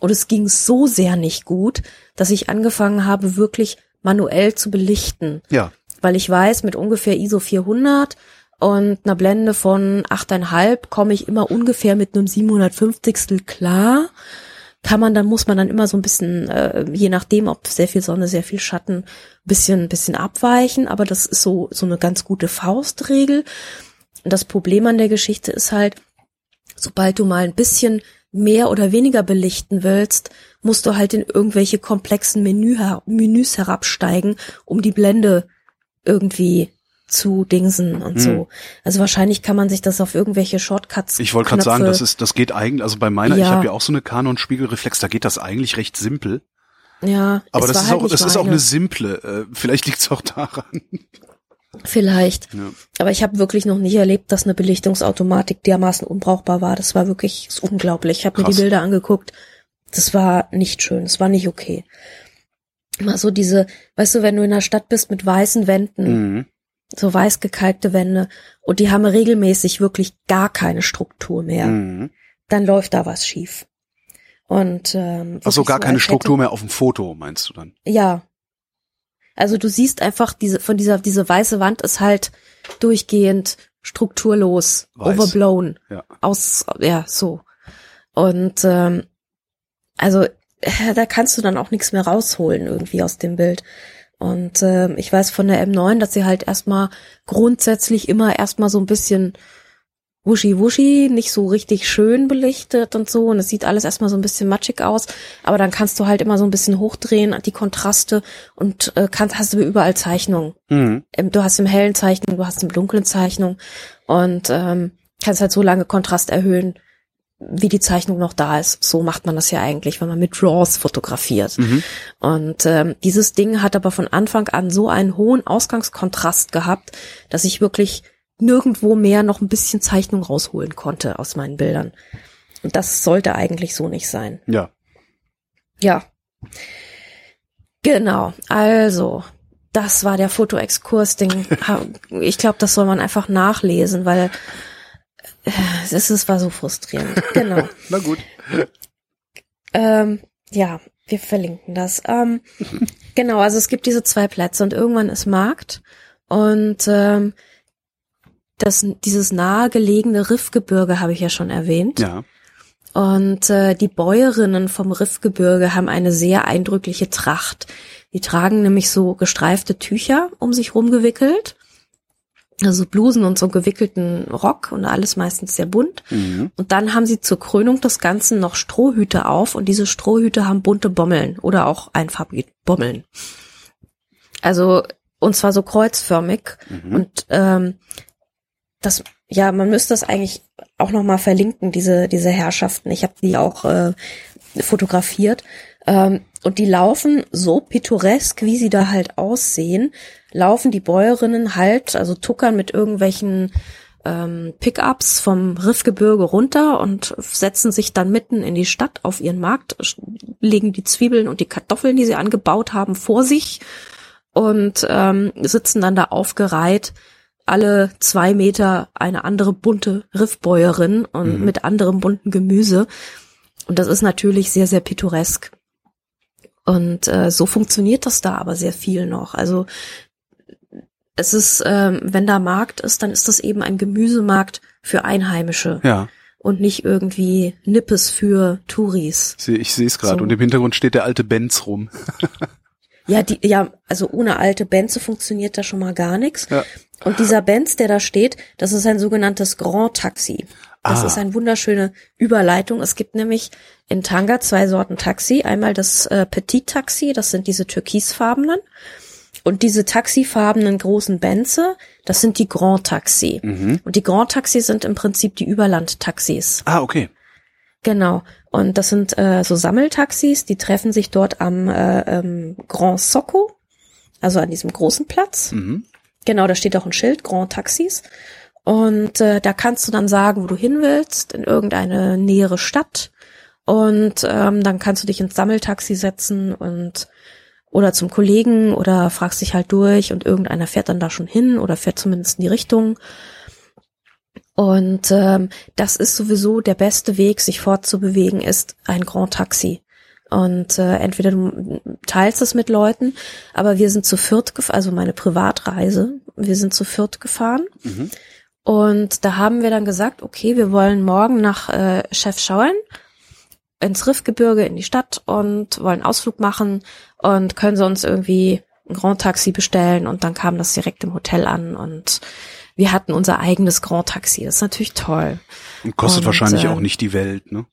Und es ging so sehr nicht gut, dass ich angefangen habe, wirklich manuell zu belichten. Ja. Weil ich weiß, mit ungefähr ISO 400 und einer Blende von 8,5 komme ich immer ungefähr mit einem 750 klar kann man, dann muss man dann immer so ein bisschen, äh, je nachdem, ob sehr viel Sonne, sehr viel Schatten, bisschen, bisschen abweichen, aber das ist so, so eine ganz gute Faustregel. Das Problem an der Geschichte ist halt, sobald du mal ein bisschen mehr oder weniger belichten willst, musst du halt in irgendwelche komplexen Menü, Menüs herabsteigen, um die Blende irgendwie zu dingsen und so. Also wahrscheinlich kann man sich das auf irgendwelche Shortcuts. Ich wollte gerade sagen, das ist, das geht eigentlich, also bei meiner, ich Ja. habe ja auch so eine Canon Spiegelreflex, da geht das eigentlich recht simpel. ja, Aber das ist halt auch, nicht das ist auch meine. eine simple. Äh, vielleicht liegt es auch daran. Vielleicht. Ja. Aber ich habe wirklich noch nie erlebt, dass eine Belichtungsautomatik dermaßen unbrauchbar war. Das war wirklich das ist unglaublich. Ich habe mir die Bilder angeguckt. Das war nicht schön. Das war nicht okay. Mal so diese, weißt du, wenn du in der Stadt bist mit weißen Wänden, Mhm. So weiß gekalkte Wände, und die haben regelmäßig wirklich gar keine Struktur mehr, Mhm. dann läuft da was schief. Und ähm, Also gar so, keine Struktur hätte- mehr auf dem Foto, meinst du dann? Ja. Also du siehst einfach diese von dieser diese weiße Wand ist halt durchgehend strukturlos, Weiß. overblown, Ja. aus ja so. Und ähm, also äh, da kannst du dann auch nichts mehr rausholen irgendwie aus dem Bild. Und ähm, ich weiß von der M9, dass sie halt erstmal grundsätzlich immer erstmal so ein bisschen wuschi wuschi, nicht so richtig schön belichtet und so. Und es sieht alles erstmal so ein bisschen matschig aus. Aber dann kannst du halt immer so ein bisschen hochdrehen, die Kontraste und äh, kannst, hast du überall Zeichnungen. Mhm. Im- Du hast im hellen Zeichnung, du hast im dunklen Zeichnung und ähm, kannst halt so lange Kontrast erhöhen, wie die Zeichnung noch da ist. So macht man das ja eigentlich, wenn man mit Draws fotografiert. Mhm. Und ähm, dieses Ding hat aber von Anfang an so einen hohen Ausgangskontrast gehabt, dass ich wirklich nirgendwo mehr noch ein bisschen Zeichnung rausholen konnte aus meinen Bildern. Und das sollte eigentlich so nicht sein. Ja. Ja. Genau. Also, das war der Fotoexkurs, den ich glaube, das soll man einfach nachlesen, weil es ist, war so frustrierend. Genau. Na gut. Ähm, ja, wir verlinken das. Ähm, genau, also es gibt diese zwei Plätze und irgendwann ist Markt und ähm, das, dieses nahegelegene Riffgebirge habe ich ja schon erwähnt. Ja. Und äh, die Bäuerinnen vom Riffgebirge haben eine sehr eindrückliche Tracht. Die tragen nämlich so gestreifte Tücher um sich rumgewickelt. Also Blusen und so gewickelten Rock und alles meistens sehr bunt. Mhm. Und dann haben sie zur Krönung des Ganzen noch Strohhüte auf und diese Strohhüte haben bunte Bommeln oder auch einfarbige Bommeln. Also, und zwar so kreuzförmig. Mhm. Und ähm, das, ja, man müsste das eigentlich auch nochmal verlinken, diese, diese Herrschaften. Ich habe die auch äh, fotografiert. Ähm, und die laufen so pittoresk, wie sie da halt aussehen, laufen die Bäuerinnen halt, also tuckern mit irgendwelchen ähm, Pickups vom Riffgebirge runter und setzen sich dann mitten in die Stadt auf ihren Markt, legen die Zwiebeln und die Kartoffeln, die sie angebaut haben, vor sich und ähm, sitzen dann da aufgereiht alle zwei Meter eine andere bunte Riffbäuerin und Mhm. mit anderem bunten Gemüse. Und das ist natürlich sehr, sehr pittoresk. Und äh, so funktioniert das da aber sehr viel noch. Also es ist, ähm, wenn da Markt ist, dann ist das eben ein Gemüsemarkt für Einheimische Ja, und nicht irgendwie Nippes für Touris. ich sehe es gerade. So. Und im Hintergrund steht der alte Benz rum. Ja, die, ja, also ohne alte Benze funktioniert da schon mal gar nichts. Ja. Und dieser Benz, der da steht, das ist ein sogenanntes Grand Taxi. Das Ah. ist eine wunderschöne Überleitung. Es gibt nämlich in Tanga zwei Sorten Taxi. Einmal das äh, Petit Taxi, das sind diese türkisfarbenen. Und diese taxifarbenen großen Benze, das sind die Grand Taxi. Mhm. Und die Grand Taxi sind im Prinzip die Überlandtaxis. Ah, okay. Genau. Und das sind äh, so Sammeltaxis, die treffen sich dort am äh, ähm, Grand Socco, also an diesem großen Platz. Mhm. Genau, da steht auch ein Schild, Grand Taxis. Und äh, da kannst du dann sagen, wo du hin willst, in irgendeine nähere Stadt. Und ähm, dann kannst du dich ins Sammeltaxi setzen und oder zum Kollegen oder fragst dich halt durch und irgendeiner fährt dann da schon hin oder fährt zumindest in die Richtung. Und ähm, das ist sowieso der beste Weg, sich fortzubewegen, ist ein Grand Taxi. Und äh, entweder du teilst es mit Leuten, aber wir sind zu viert gefahren, also meine Privatreise, wir sind zu viert gefahren. Mhm. Und da haben wir dann gesagt, okay, wir wollen morgen nach äh, Chefschauen ins Riffgebirge in die Stadt und wollen Ausflug machen und können sie uns irgendwie ein Grand Taxi bestellen und dann kam das direkt im Hotel an und wir hatten unser eigenes Grand Taxi. Das ist natürlich toll. Und kostet Und, wahrscheinlich ähm, auch nicht die Welt, ne?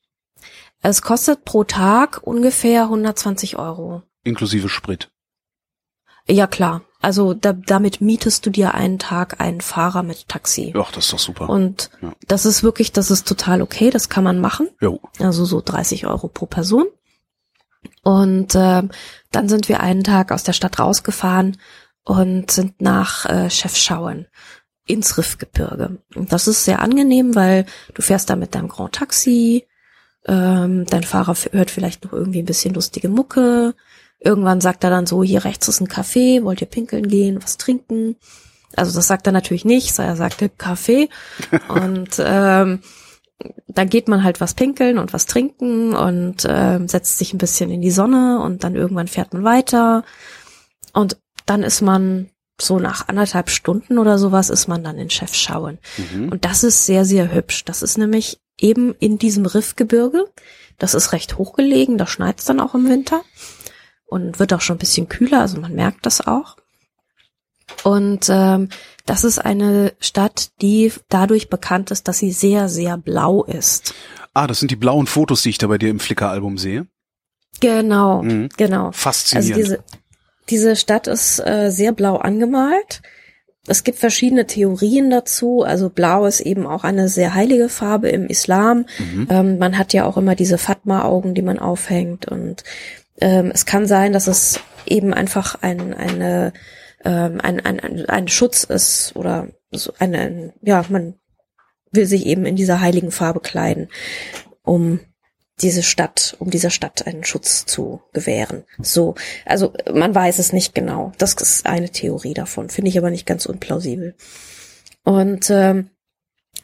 Es kostet pro Tag ungefähr 120 Euro. Inklusive Sprit. Ja klar. Also da, damit mietest du dir einen Tag einen Fahrer mit Taxi. Ach, das ist doch super. Und Ja. das ist wirklich, das ist total okay, das kann man machen. Jo. Also so 30 Euro pro Person. Und ähm, dann sind wir einen Tag aus der Stadt rausgefahren und sind nach äh, Chefschauen ins Riffgebirge. Und das ist sehr angenehm, weil du fährst da mit deinem Grand Taxi, ähm, dein Fahrer hört vielleicht noch irgendwie ein bisschen lustige Mucke. Irgendwann sagt er dann so, hier rechts ist ein Café, wollt ihr pinkeln gehen, was trinken? Also das sagt er natürlich nicht, er sagte Kaffee. Und ähm, dann geht man halt was pinkeln und was trinken und ähm, setzt sich ein bisschen in die Sonne und dann irgendwann fährt man weiter. Und dann ist man so nach anderthalb Stunden oder sowas ist man dann in Chefschauen. Mhm. Und das ist sehr, sehr hübsch. Das ist nämlich eben in diesem Riffgebirge. Das ist recht hochgelegen, da schneit es dann auch im Winter und wird auch schon ein bisschen kühler, also man merkt das auch. Und ähm, das ist eine Stadt, die dadurch bekannt ist, dass sie sehr, sehr blau ist. Ah, das sind die blauen Fotos, die ich da bei dir im Flickr-Album sehe. Genau, Mhm. genau. Also Faszinierend. diese, diese Stadt ist äh, sehr blau angemalt. Es gibt verschiedene Theorien dazu. Also blau ist eben auch eine sehr heilige Farbe im Islam. Mhm. Ähm, man hat ja auch immer diese Fatma-Augen, die man aufhängt. Und ähm, es kann sein, dass es eben einfach ein, eine, ähm, ein, ein, ein, ein Schutz ist oder so eine, ja, man will sich eben in dieser heiligen Farbe kleiden, um diese Stadt, um dieser Stadt einen Schutz zu gewähren. So, also man weiß es nicht genau. Das ist eine Theorie davon, finde ich aber nicht ganz unplausibel. Und ähm,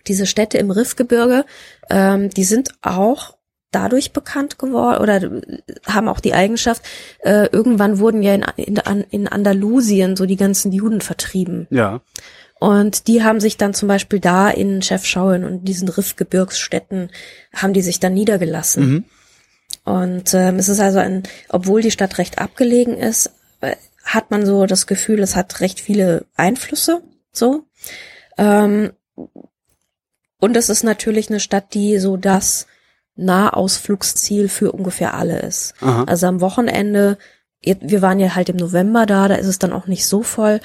diese Städte im Riffgebirge, ähm, die sind auch dadurch bekannt geworden oder haben auch die Eigenschaft, äh, irgendwann wurden ja in, in, in Andalusien so die ganzen Juden vertrieben. Ja. Und die haben sich dann zum Beispiel da in Chefschauen und diesen Riffgebirgsstätten haben die sich dann niedergelassen. Mhm. Und ähm, es ist also ein, obwohl die Stadt recht abgelegen ist, äh, hat man so das Gefühl, es hat recht viele Einflüsse. So. Ähm, und es ist natürlich eine Stadt, die so das Nahausflugsziel für ungefähr alle ist. Aha. Also am Wochenende, wir waren ja halt im November da, da ist es dann auch nicht so voll,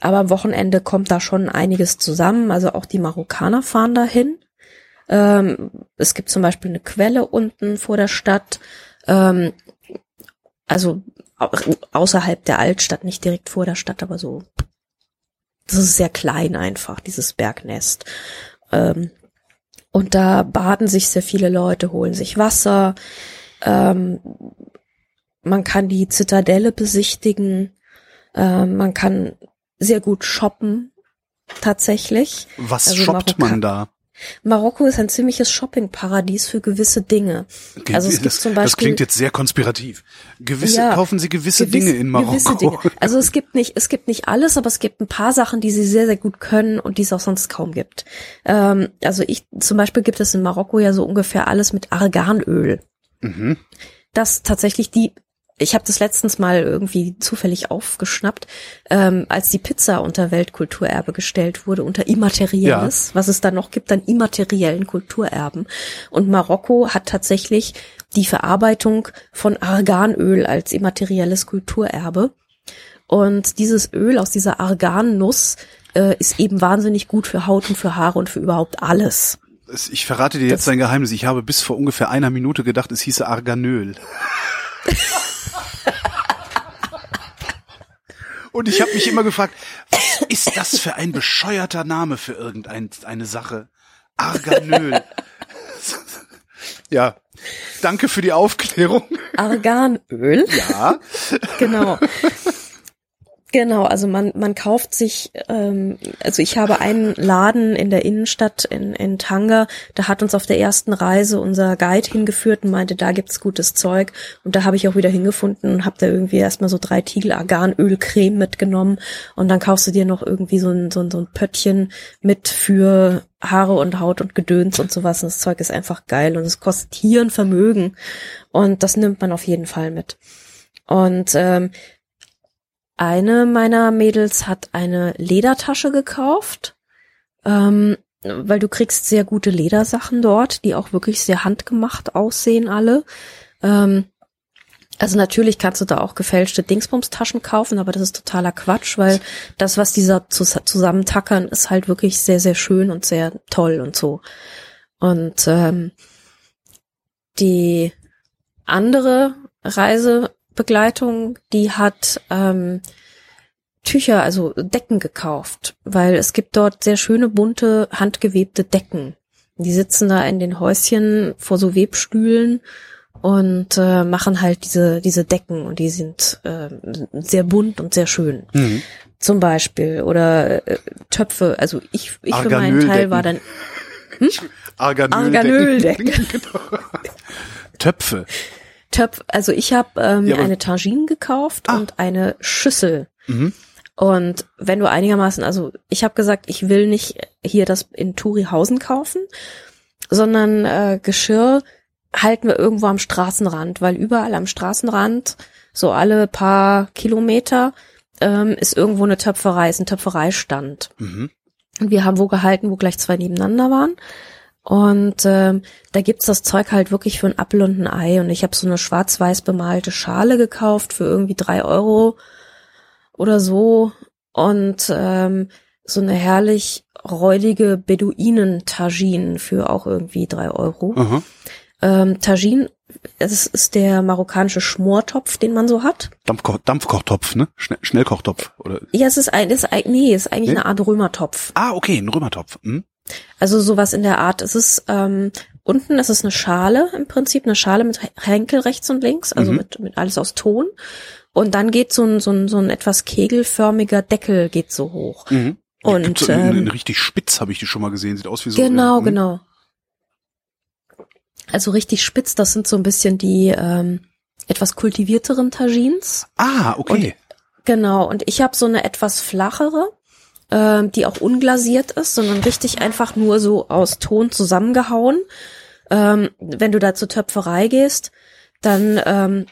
aber am Wochenende kommt da schon einiges zusammen. Also auch die Marokkaner fahren dahin. Ähm, es gibt zum Beispiel eine Quelle unten vor der Stadt, ähm, also au- außerhalb der Altstadt, nicht direkt vor der Stadt, aber so. Das ist sehr klein einfach, dieses Bergnest. Ähm, und da baden sich sehr viele Leute, holen sich Wasser. Ähm, man kann die Zitadelle besichtigen. Ähm, man kann sehr gut shoppen, tatsächlich. Was Also shoppt man da? Marokko ist ein ziemliches Shoppingparadies für gewisse Dinge. Also es gibt das, zum das Beispiel klingt jetzt sehr konspirativ. Gewisse, Ja, kaufen Sie gewisse Gewiss- Dinge in Marokko. Gewisse Dinge. Also es gibt nicht, es gibt nicht alles, aber es gibt ein paar Sachen, die sie sehr, sehr gut können und die es auch sonst kaum gibt. Ähm, also ich, zum Beispiel gibt es in Marokko ja so ungefähr alles mit Arganöl. Mhm. Das tatsächlich die, ich habe das letztens mal irgendwie zufällig aufgeschnappt, ähm, als die Pizza unter Weltkulturerbe gestellt wurde, unter Immaterielles, was es da noch gibt an immateriellen Kulturerben. Und Marokko hat tatsächlich die Verarbeitung von Arganöl als immaterielles Kulturerbe. Und dieses Öl aus dieser Argannuss äh, ist eben wahnsinnig gut für Haut und für Haare und für überhaupt alles. Es- Ich verrate dir jetzt Das- ein Geheimnis. Ich habe bis vor ungefähr einer Minute gedacht, es hieße Arganöl. Und ich habe mich immer gefragt, was ist das für ein bescheuerter Name für irgendeine eine Sache? Arganöl. Ja, danke für die Aufklärung. Arganöl. Ja, Genau. Genau, also man, man kauft sich, ähm, also ich habe einen Laden in der Innenstadt in, in Tanga, da hat uns auf der ersten Reise unser Guide hingeführt und meinte, da gibt's gutes Zeug. Und da habe ich auch wieder hingefunden und habe da irgendwie erstmal so drei Tiegel Arganölcreme mitgenommen. Und dann kaufst du dir noch irgendwie so ein, so ein, so ein Pöttchen mit für Haare und Haut und Gedöns und sowas. Und das Zeug ist einfach geil und es kostet hier ein Vermögen. Und das nimmt man auf jeden Fall mit. Und ähm, eine meiner Mädels hat eine Ledertasche gekauft, ähm, weil du kriegst sehr gute Ledersachen dort, die auch wirklich sehr handgemacht aussehen alle. Ähm, also natürlich kannst du da auch gefälschte Dingsbums-Taschen kaufen, aber das ist totaler Quatsch, weil das, was dieser zus zusammentackern, ist halt wirklich sehr, sehr schön und sehr toll und so. Und ähm, die andere Reisebegleitung, die hat ähm, Tücher, also Decken gekauft, weil es gibt dort sehr schöne, bunte, handgewebte Decken. Die sitzen da in den Häuschen vor so Webstühlen und äh, machen halt diese, diese Decken und die sind äh, sehr bunt und sehr schön. Mhm. Zum Beispiel. Oder äh, Töpfe, also ich, ich für meinen Teil war dann Arganöl. Arganöldecken. genau. Töpfe. Töpf, also ich habe ähm, Ja, eine Tagine gekauft Ah. und eine Schüssel. Mhm. Und wenn du einigermaßen, also ich habe gesagt, ich will nicht hier das in Turihausen kaufen, sondern äh, Geschirr halten wir irgendwo am Straßenrand, weil überall am Straßenrand, so alle paar Kilometer, ähm, ist irgendwo eine Töpferei, ist ein Töpfereistand. Mhm. Und wir haben wo gehalten, wo gleich zwei nebeneinander waren. Und ähm, da gibt's das Zeug halt wirklich für ein Apfel und ein Ei. Und ich habe so eine schwarz-weiß bemalte Schale gekauft für irgendwie drei Euro oder so. Und ähm, so eine herrlich räudige Beduinen-Tagine für auch irgendwie drei Euro. Aha. Ähm, Tagine, das ist der marokkanische Schmortopf, den man so hat. Dampfko Dampfkochtopf, ne? Schnell Schnellkochtopf. Oder Ja, es ist ein, es ist, ein- nee, es ist eigentlich Nee? eine Art Römertopf. Ah, okay, ein Römertopf. Hm? Also sowas in der Art. Es ist ähm, unten ist es eine Schale im Prinzip, eine Schale mit Henkel rechts und links, also Mhm. mit, mit alles aus Ton. Und dann geht so ein, so ein, so ein etwas kegelförmiger Deckel geht so hoch. Mhm. Und, Gibt's so ähm, eine richtig spitz, habe ich die schon mal gesehen. Sieht aus wie so. Genau, ja, hm. genau. Also richtig spitz, das sind so ein bisschen die ähm, etwas kultivierteren Tagines. Ah, okay. Genau, und ich habe so eine etwas flachere, ähm, die auch unglasiert ist, sondern richtig einfach nur so aus Ton zusammengehauen. Ähm, wenn du da zur Töpferei gehst, dann ähm,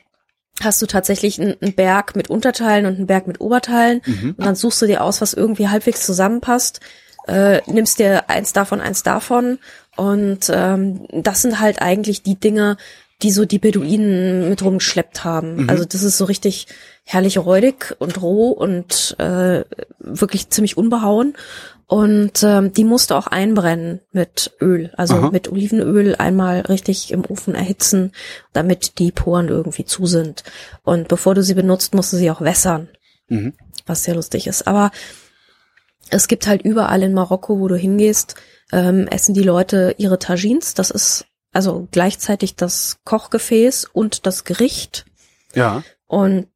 hast du tatsächlich einen, einen Berg mit Unterteilen und einen Berg mit Oberteilen. Mhm. Und dann suchst du dir aus, was irgendwie halbwegs zusammenpasst, äh, nimmst dir eins davon, eins davon. Und ähm, das sind halt eigentlich die Dinge, die so die Beduinen mit rumgeschleppt haben. Mhm. Also das ist so richtig herrlich räudig und roh und äh, wirklich ziemlich unbehauen. Und ähm, die musste auch einbrennen mit Öl, also Aha. mit Olivenöl einmal richtig im Ofen erhitzen, damit die Poren irgendwie zu sind. Und bevor du sie benutzt, musst du sie auch wässern, Mhm. was sehr lustig ist. Aber es gibt halt überall in Marokko, wo du hingehst, ähm, essen die Leute ihre Tagines. Das ist also gleichzeitig das Kochgefäß und das Gericht. Ja. Und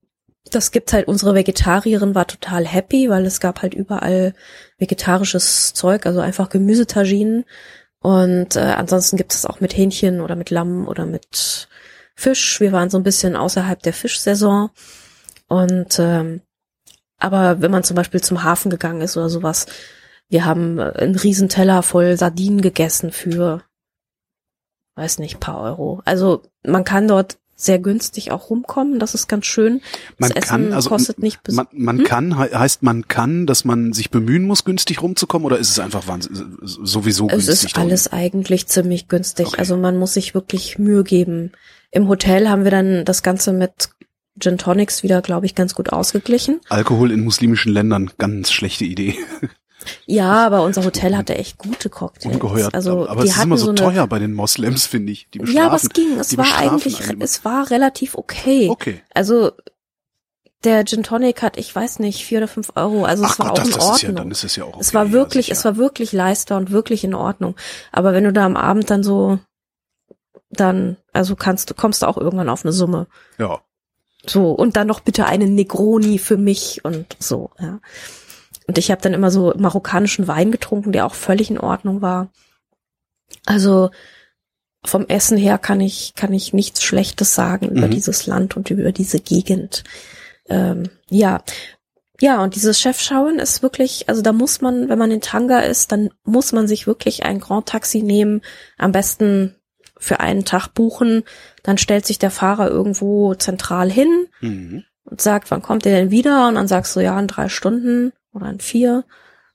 das gibt halt, unsere Vegetarierin war total happy, weil es gab halt überall vegetarisches Zeug, also einfach Gemüsetaginen. Und äh, ansonsten gibt es auch mit Hähnchen oder mit Lamm oder mit Fisch. Wir waren so ein bisschen außerhalb der Fischsaison. Und ähm, aber wenn man zum Beispiel zum Hafen gegangen ist oder sowas, wir haben äh, einen Riesenteller voll Sardinen gegessen für, weiß nicht, paar Euro. Also man kann dort sehr günstig auch rumkommen, das ist ganz schön. Man das kann, Essen also kostet nicht bis man, man kann, he- heißt man kann, dass man sich bemühen muss, günstig rumzukommen, oder ist es einfach sowieso Es günstig? ist dort? alles eigentlich ziemlich günstig. Okay. Also man muss sich wirklich Mühe geben. Im Hotel haben wir dann das Ganze mit Gin Tonics wieder, glaube ich, ganz gut ausgeglichen. Alkohol in muslimischen Ländern, ganz schlechte Idee. Ja, aber unser Hotel hatte echt gute Cocktails. Ungeheuert. Also aber die es ist immer so, so teuer bei den Moslems, finde ich. Die Ja, aber es ging. Es war eigentlich, immer. es war relativ okay. Okay. Also der Gin Tonic hat, ich weiß nicht, vier oder fünf Euro. Also Ach es war Gott, auch das, in das ist Ordnung. ja, dann ist es ja auch okay. es war wirklich, ja, es war wirklich leister und wirklich in Ordnung. Aber wenn du da am Abend dann so, dann, also kannst du, kommst du auch irgendwann auf eine Summe. Ja. So, und dann noch bitte einen Negroni für mich und so, ja. Und ich habe dann immer so marokkanischen Wein getrunken, der auch völlig in Ordnung war. Also vom Essen her kann ich, kann ich nichts Schlechtes sagen über Mhm. dieses Land und über diese Gegend. Ähm, ja. Ja, und dieses Chefschauen ist wirklich, also da muss man, wenn man in Tanga ist, dann muss man sich wirklich ein Grand Taxi nehmen, am besten für einen Tag buchen, dann stellt sich der Fahrer irgendwo zentral hin Mhm. und sagt, wann kommt ihr denn wieder? Und dann sagst du, ja, in drei Stunden oder in vier.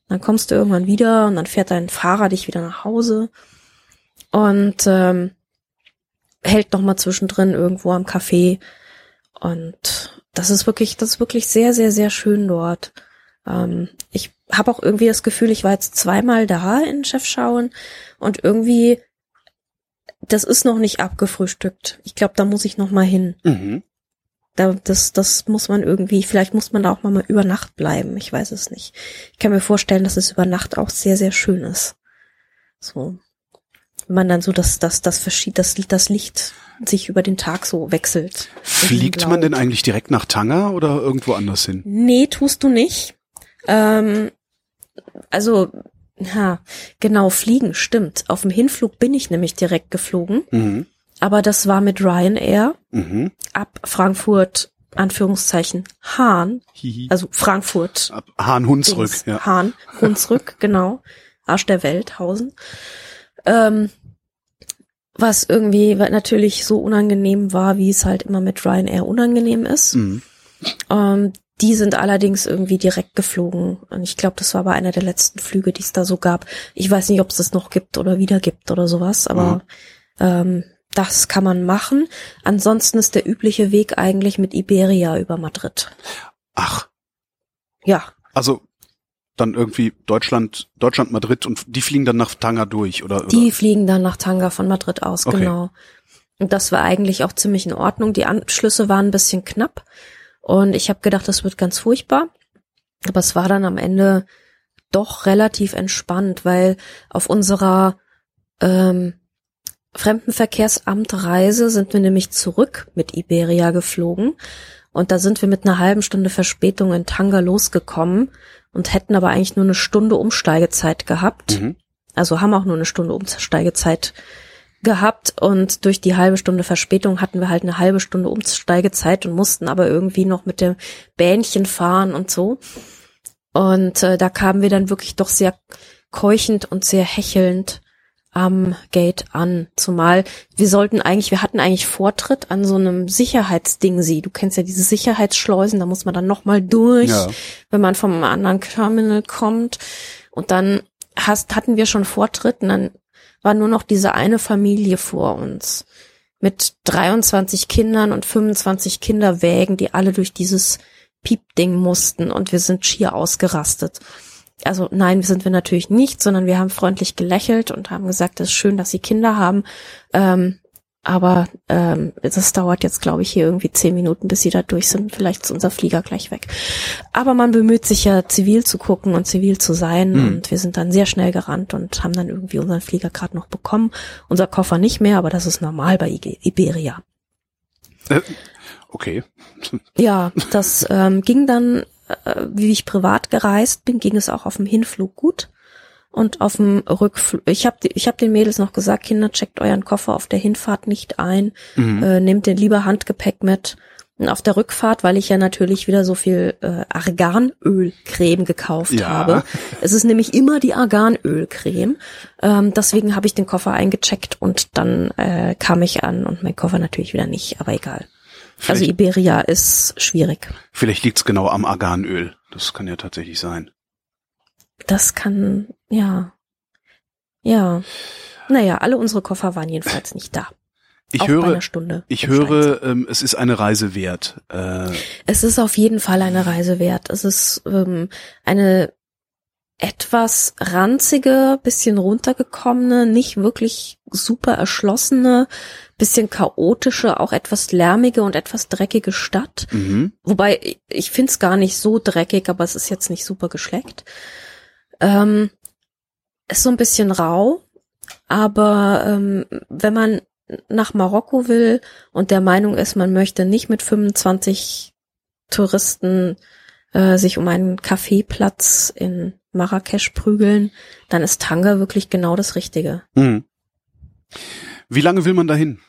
Dann kommst du irgendwann wieder und dann fährt dein Fahrer dich wieder nach Hause und ähm, hält noch mal zwischendrin irgendwo am Café. Und das ist wirklich, das ist wirklich sehr, sehr, sehr schön dort. Ähm, ich habe auch irgendwie das Gefühl, ich war jetzt zweimal da in Chefschauen und irgendwie, das ist noch nicht abgefrühstückt. Ich glaube, da muss ich noch mal hin. Mhm. Da, das, das muss man irgendwie, vielleicht muss man da auch mal, über Nacht bleiben. Ich weiß es nicht. Ich kann mir vorstellen, dass es über Nacht auch sehr, sehr schön ist. So. Wenn man dann so das, das, das verschiebt, das, das Licht sich über den Tag so wechselt. Fliegt man denn eigentlich direkt nach Tanga oder irgendwo anders hin? Nee, tust du nicht. Ähm, also, ja, genau, fliegen, stimmt. Auf dem Hinflug bin ich nämlich direkt geflogen, Mhm. Aber das war mit Ryanair Mhm. ab Frankfurt, Anführungszeichen, Hahn, Hihi. also Frankfurt, Ab Hahn Hunsrück, Dings, ja. Hahn, Hunsrück, genau. Arsch der Welt, Hausen. Ähm, was irgendwie natürlich so unangenehm war, wie es halt immer mit Ryanair unangenehm ist. Mhm. Ähm, die sind allerdings irgendwie direkt geflogen. Und ich glaube, das war aber einer der letzten Flüge, die es da so gab. Ich weiß nicht, ob es das noch gibt oder wieder gibt oder sowas, aber ähm, das kann man machen. Ansonsten ist der übliche Weg eigentlich mit Iberia über Madrid. Ach, Ja, also dann irgendwie Deutschland, Deutschland, Madrid und die fliegen dann nach Tanga durch, oder? Die oder? fliegen dann nach Tanga von Madrid aus, Okay. genau. Und das war eigentlich auch ziemlich in Ordnung. Die Anschlüsse waren ein bisschen knapp und ich habe gedacht, das wird ganz furchtbar. Aber es war dann am Ende doch relativ entspannt, weil auf unserer ähm, Fremdenverkehrsamtreise sind wir nämlich zurück mit Iberia geflogen und da sind wir mit einer halben Stunde Verspätung in Tanga losgekommen und hätten aber eigentlich nur eine Stunde Umsteigezeit gehabt. Mhm. Also haben auch nur eine Stunde Umsteigezeit gehabt und durch die halbe Stunde Verspätung hatten wir halt eine halbe Stunde Umsteigezeit und mussten aber irgendwie noch mit dem Bähnchen fahren und so. Und äh, da kamen wir dann wirklich doch sehr keuchend und sehr hechelnd am Gate an. Zumal wir sollten eigentlich, wir hatten eigentlich Vortritt an so einem Sicherheitsding sie. Du kennst ja diese Sicherheitsschleusen, da muss man dann nochmal durch, Ja. wenn man vom anderen Terminal kommt. Und dann hast, hatten wir schon Vortritt und dann war nur noch diese eine Familie vor uns mit 23 Kindern und 25 Kinderwägen, die alle durch dieses Piepding mussten und wir sind schier ausgerastet. Also nein, sind wir natürlich nicht, sondern wir haben freundlich gelächelt und haben gesagt, es ist schön, dass sie Kinder haben. Ähm, aber ähm, das dauert jetzt, glaube ich, hier irgendwie zehn Minuten, bis sie da durch sind. Vielleicht ist unser Flieger gleich weg. Aber man bemüht sich ja, zivil zu gucken und zivil zu sein. Hm. Und wir sind dann sehr schnell gerannt und haben dann irgendwie unseren Flieger gerade noch bekommen. Unser Koffer nicht mehr, aber das ist normal bei Iberia. Äh, okay. Ja, das ähm, ging dann, äh, wie ich privat gereist bin, ging es auch auf dem Hinflug gut. Und auf dem Rückflug, ich habe ich hab den Mädels noch gesagt, Kinder, checkt euren Koffer auf der Hinfahrt nicht ein, Mhm. äh, nehmt den lieber Handgepäck mit. Und auf der Rückfahrt, weil ich ja natürlich wieder so viel äh, Arganölcreme gekauft Ja. habe. Es ist nämlich immer die Arganölcreme. Ähm, deswegen habe ich den Koffer eingecheckt und dann äh, kam ich an und mein Koffer natürlich wieder nicht, aber egal. Also Vielleicht, Iberia ist schwierig. vielleicht liegt's genau am Arganöl. Das kann ja tatsächlich sein. Das kann, ja. Ja. Naja, alle unsere Koffer waren jedenfalls nicht da. Ich auch höre, ich höre, ähm, es ist eine Reise wert. Äh, Es ist auf jeden Fall eine Reise wert. Es ist ähm, eine etwas ranzige, bisschen runtergekommene, nicht wirklich super erschlossene, bisschen chaotische, auch etwas lärmige und etwas dreckige Stadt. mhm. Wobei, ich- find's gar nicht so dreckig, aber es ist jetzt nicht super geschleckt. Ähm, ist so ein bisschen rau, aber ähm, wenn man nach Marokko will und der Meinung ist, man möchte nicht mit 25 Touristen äh, sich um einen Kaffeeplatz in Marrakesch prügeln, dann ist Tanga wirklich genau das Richtige. Mhm. Wie lange will man dahin?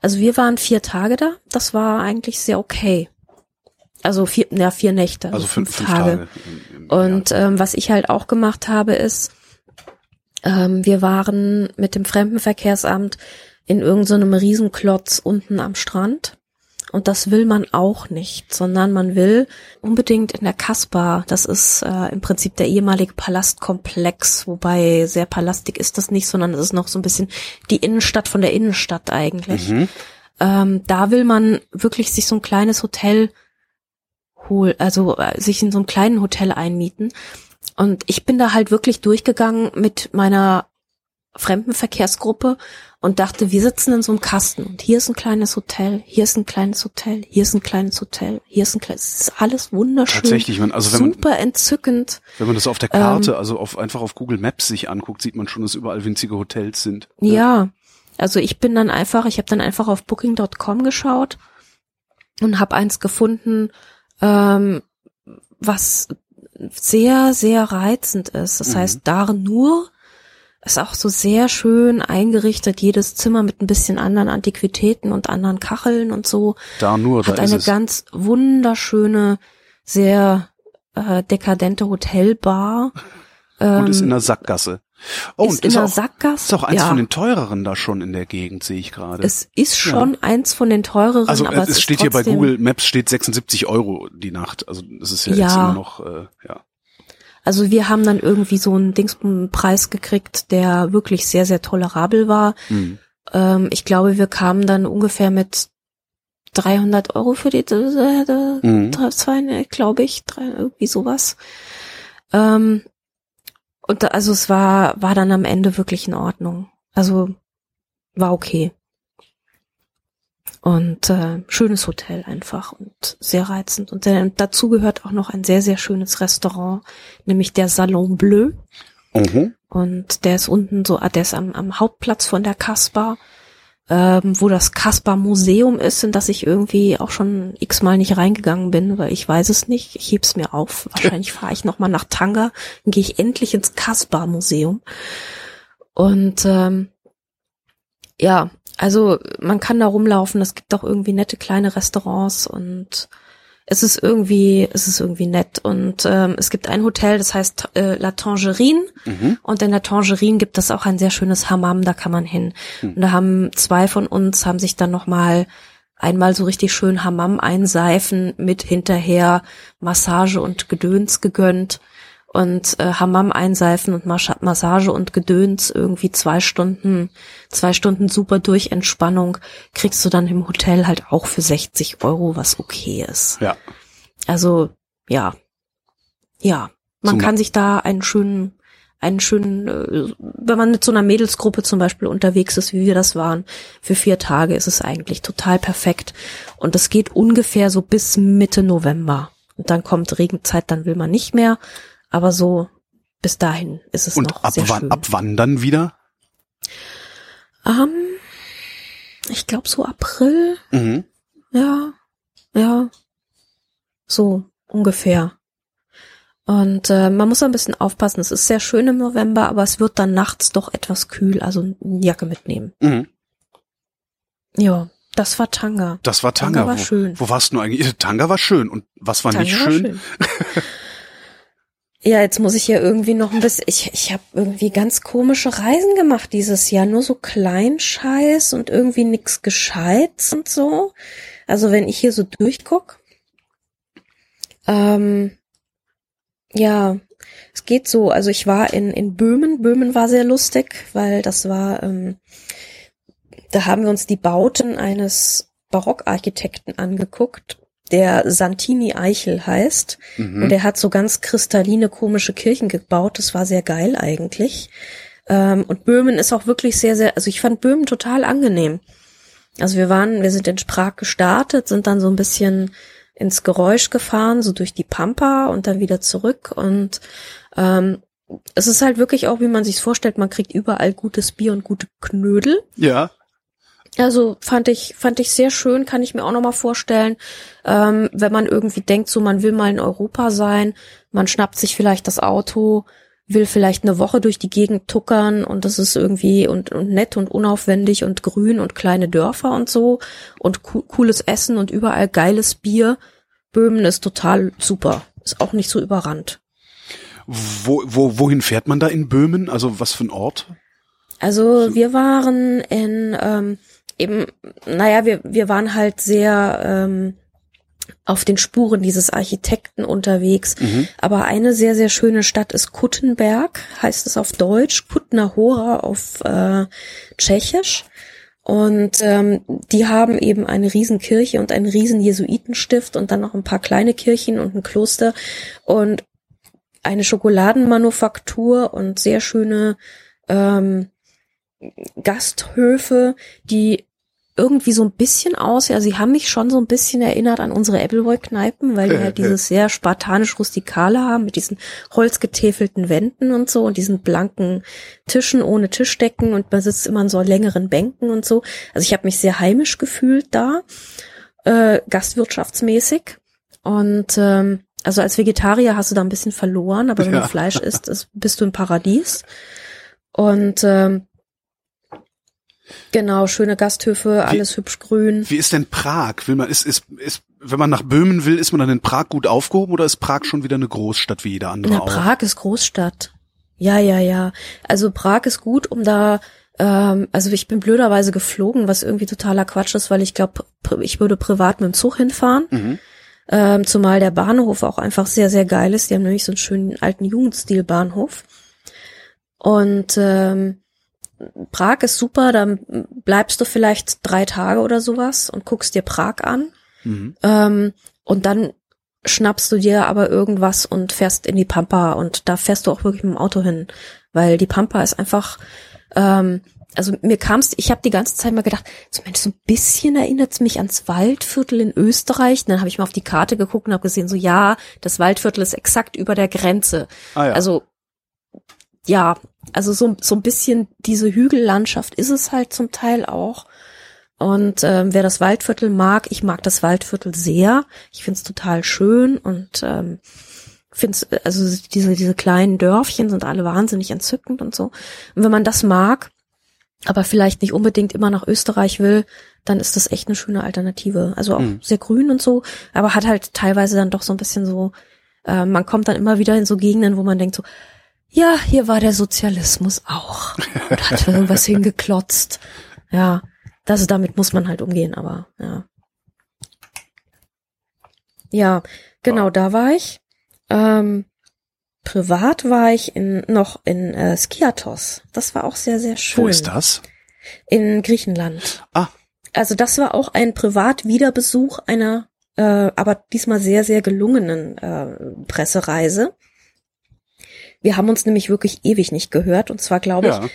Also wir waren vier Tage da, das war eigentlich sehr okay. Also vier, ja, vier Nächte, also, Also fünf, fünf, Tage. Tage. im- im. Und ähm, was ich halt auch gemacht habe, ist, ähm, wir waren mit dem Fremdenverkehrsamt in irgendeinem Riesenklotz unten am Strand. Und das will man auch nicht, sondern man will unbedingt in der Kasbah, das ist äh, im Prinzip der ehemalige Palastkomplex, wobei sehr palastig ist das nicht, sondern es ist noch so ein bisschen die Innenstadt von der Innenstadt eigentlich. Mhm. Ähm, da will man wirklich sich so ein kleines Hotel hol, also äh, sich in so einem kleinen Hotel einmieten. Und ich bin da halt wirklich durchgegangen mit meiner Fremdenverkehrsgruppe und dachte, wir sitzen in so einem Kasten und hier ist ein kleines Hotel, hier ist ein kleines Hotel, hier ist ein kleines Hotel, hier ist ein kleines, es ist alles wunderschön. Tatsächlich, man, also wenn man, super entzückend. wenn man das auf der Karte, Ähm, also auf, einfach auf Google Maps sich anguckt, sieht man schon, dass überall winzige Hotels sind. Ja, also ich bin dann einfach, ich habe dann einfach auf Booking.com geschaut und habe eins gefunden, ähm, was sehr, sehr reizend ist. Das Mhm. heißt, Dar nur ist auch so sehr schön eingerichtet, jedes Zimmer mit ein bisschen anderen Antiquitäten und anderen Kacheln und so. Da nur, da Hat ist eine es. ganz wunderschöne, sehr äh, dekadente Hotelbar. Und ist in Ähm, der Sackgasse. Oh, ist und in ist der auch, Sackgasse. ist auch eins ja. von den teureren da schon in der Gegend, sehe ich gerade. Es ist schon eins von den teureren, Also aber es, es steht hier bei Google Maps steht 76 Euro die Nacht. Also das ist ja, Ja. jetzt immer noch, äh, ja. Also wir haben dann irgendwie so einen Dingspreis gekriegt, der wirklich sehr, sehr tolerabel war. Hm. Ähm, ich glaube, wir kamen dann ungefähr mit 300 Euro für die äh, äh, Mhm. drei- zwei, ne, glaube ich, drei, irgendwie sowas. Ähm, und da, also es war, war dann am Ende wirklich in Ordnung. Also war okay. Und äh, schönes Hotel einfach und sehr reizend. Und äh, dazu gehört auch noch ein sehr, sehr schönes Restaurant, nämlich der Salon Bleu. Mhm. Und der ist unten so, ah, der ist am, am Hauptplatz von der Kasper, ähm, wo das Kasper Museum ist, in das ich irgendwie auch schon x-mal nicht reingegangen bin, weil ich weiß es nicht. Ich heb's mir auf. Wahrscheinlich fahre ich nochmal nach Tanga, dann gehe ich endlich ins Kasper Museum. Und ähm, ja, also man kann da rumlaufen, es gibt auch irgendwie nette kleine Restaurants und es ist irgendwie, es ist irgendwie nett. Und ähm, es gibt ein Hotel, das heißt äh, La Tangerine. Mhm. Und in der Tangerine gibt es auch ein sehr schönes Hammam, da kann man hin. Und da haben zwei von uns, haben sich dann nochmal einmal so richtig schön Hammam einseifen mit hinterher Massage und Gedöns gegönnt und äh, Hammam einseifen und Mas Massage und Gedöns irgendwie zwei Stunden, zwei Stunden super Durchentspannung kriegst du dann im Hotel halt auch für 60 Euro, was okay ist. Ja. Also ja, ja, man Zum- kann sich da einen schönen, einen schönen, äh, wenn man mit so einer Mädelsgruppe zum Beispiel unterwegs ist, wie wir das waren, für vier Tage ist es eigentlich total perfekt. Und das geht ungefähr so bis Mitte November. Und dann kommt Regenzeit, dann will man nicht mehr. Aber so bis dahin ist es Und noch ab sehr wann, schön. ab wann dann wieder? Ähm, ich glaube so April, Mhm. Ja, ja, so ungefähr. Und äh, man muss ein bisschen aufpassen. Es ist sehr schön im November, aber es wird dann nachts doch etwas kühl, also eine Jacke mitnehmen. Mhm. Ja, das war Tanga. Das war Tanga. Tanga war wo, schön. wo warst du eigentlich? Tanga war schön. Und was war Tanga nicht war schön? ja, jetzt muss ich ja irgendwie noch ein bisschen. Ich, ich habe irgendwie ganz komische Reisen gemacht dieses Jahr. Nur so Kleinscheiß und irgendwie nix Gescheites und so. Also wenn ich hier so durchguck. Ähm, ja, es geht so. Also ich war in, in Böhmen. Böhmen war sehr lustig, weil das war, ähm, da haben wir uns die Bauten eines Barockarchitekten angeguckt, der Santini Eichel heißt. Mhm. Und er hat so ganz kristalline, komische Kirchen gebaut. Das war sehr geil eigentlich. Ähm, und Böhmen ist auch wirklich sehr, sehr, also ich fand Böhmen total angenehm. Also wir waren, wir sind in Prag gestartet, sind dann so ein bisschen ins Geräusch gefahren, so durch die Pampa und dann wieder zurück. Und ähm, es ist halt wirklich auch, wie man sich vorstellt, man kriegt überall gutes Bier und gute Knödel. Ja. Also fand ich fand ich sehr schön, kann ich mir auch noch mal vorstellen, ähm, wenn man irgendwie denkt, so man will mal in Europa sein, man schnappt sich vielleicht das Auto, will vielleicht eine Woche durch die Gegend tuckern und das ist irgendwie und, und nett und unaufwendig und grün und kleine Dörfer und so und co cooles Essen und überall geiles Bier. Böhmen ist total super, ist auch nicht so überrannt. Wo, wo, wohin fährt man da in Böhmen? Also was für ein Ort? Also wir waren in ähm, eben, naja, wir, wir waren halt sehr ähm, auf den Spuren dieses Architekten unterwegs. Aber eine sehr, sehr schöne Stadt ist Kuttenberg, heißt es auf Deutsch, Kutna Hora auf äh, Tschechisch. Und ähm, die haben eben eine Riesenkirche und einen riesen Jesuitenstift und dann noch ein paar kleine Kirchen und ein Kloster und eine Schokoladenmanufaktur und sehr schöne ähm, Gasthöfe, die irgendwie so ein bisschen aus, ja, sie haben mich schon so ein bisschen erinnert an unsere Appleboy-Kneipen, weil die halt dieses sehr spartanisch-rustikale haben, mit diesen holzgetäfelten Wänden und so und diesen blanken Tischen ohne Tischdecken und man sitzt immer in so längeren Bänken und so. Also ich habe mich sehr heimisch gefühlt da, äh, gastwirtschaftsmäßig. Und ähm, also als Vegetarier hast du da ein bisschen verloren, aber wenn Ja. du Fleisch isst, ist, bist du im Paradies. Und ähm, genau, schöne Gasthöfe, alles hübsch grün. Wie ist denn Prag? Will man, ist, ist, ist, wenn man nach Böhmen will, ist man dann in Prag gut aufgehoben oder ist Prag schon wieder eine Großstadt wie jeder andere Na, auch? Prag ist Großstadt. Ja, ja, ja. Also Prag ist gut, um da, ähm, also ich bin blöderweise geflogen, was irgendwie totaler Quatsch ist, weil ich glaube, ich würde privat mit dem Zug hinfahren. Mhm. Ähm, zumal der Bahnhof auch einfach sehr, sehr geil ist. Die haben nämlich so einen schönen alten Jugendstil-Bahnhof. Und ähm, Prag ist super, dann bleibst du vielleicht drei Tage oder sowas und guckst dir Prag an. Mhm. Ähm, und dann schnappst du dir aber irgendwas und fährst in die Pampa und da fährst du auch wirklich mit dem Auto hin, weil die Pampa ist einfach, ähm, also mir kam's, ich habe die ganze Zeit mal gedacht, zumindest so ein bisschen erinnert es mich ans Waldviertel in Österreich. dann habe ich mal auf die Karte geguckt und habe gesehen, so ja, das Waldviertel ist exakt über der Grenze. Ah, ja. Also ja, also so, so ein bisschen diese Hügellandschaft ist es halt zum Teil auch. Und ähm, wer das Waldviertel mag, ich mag das Waldviertel sehr. Ich find's total schön und ähm, find's, also diese, diese kleinen Dörfchen sind alle wahnsinnig entzückend und so. Und wenn man das mag, aber vielleicht nicht unbedingt immer nach Österreich will, dann ist das echt eine schöne Alternative. Also auch Mhm. sehr grün und so, aber hat halt teilweise dann doch so ein bisschen so, äh, man kommt dann immer wieder in so Gegenden, wo man denkt so, ja, hier war der Sozialismus auch und hat irgendwas hingeklotzt. Ja, das damit muss man halt umgehen, aber ja. Ja, genau, da war ich. Ähm, privat war ich in, noch in äh, Skiathos. Das war auch sehr, sehr schön. Wo ist das? In Griechenland. Ah. Also das war auch ein Privat-Wiederbesuch einer, äh, aber diesmal sehr, sehr gelungenen äh, Pressereise. Wir haben uns nämlich wirklich ewig nicht gehört und zwar glaube ich Ja,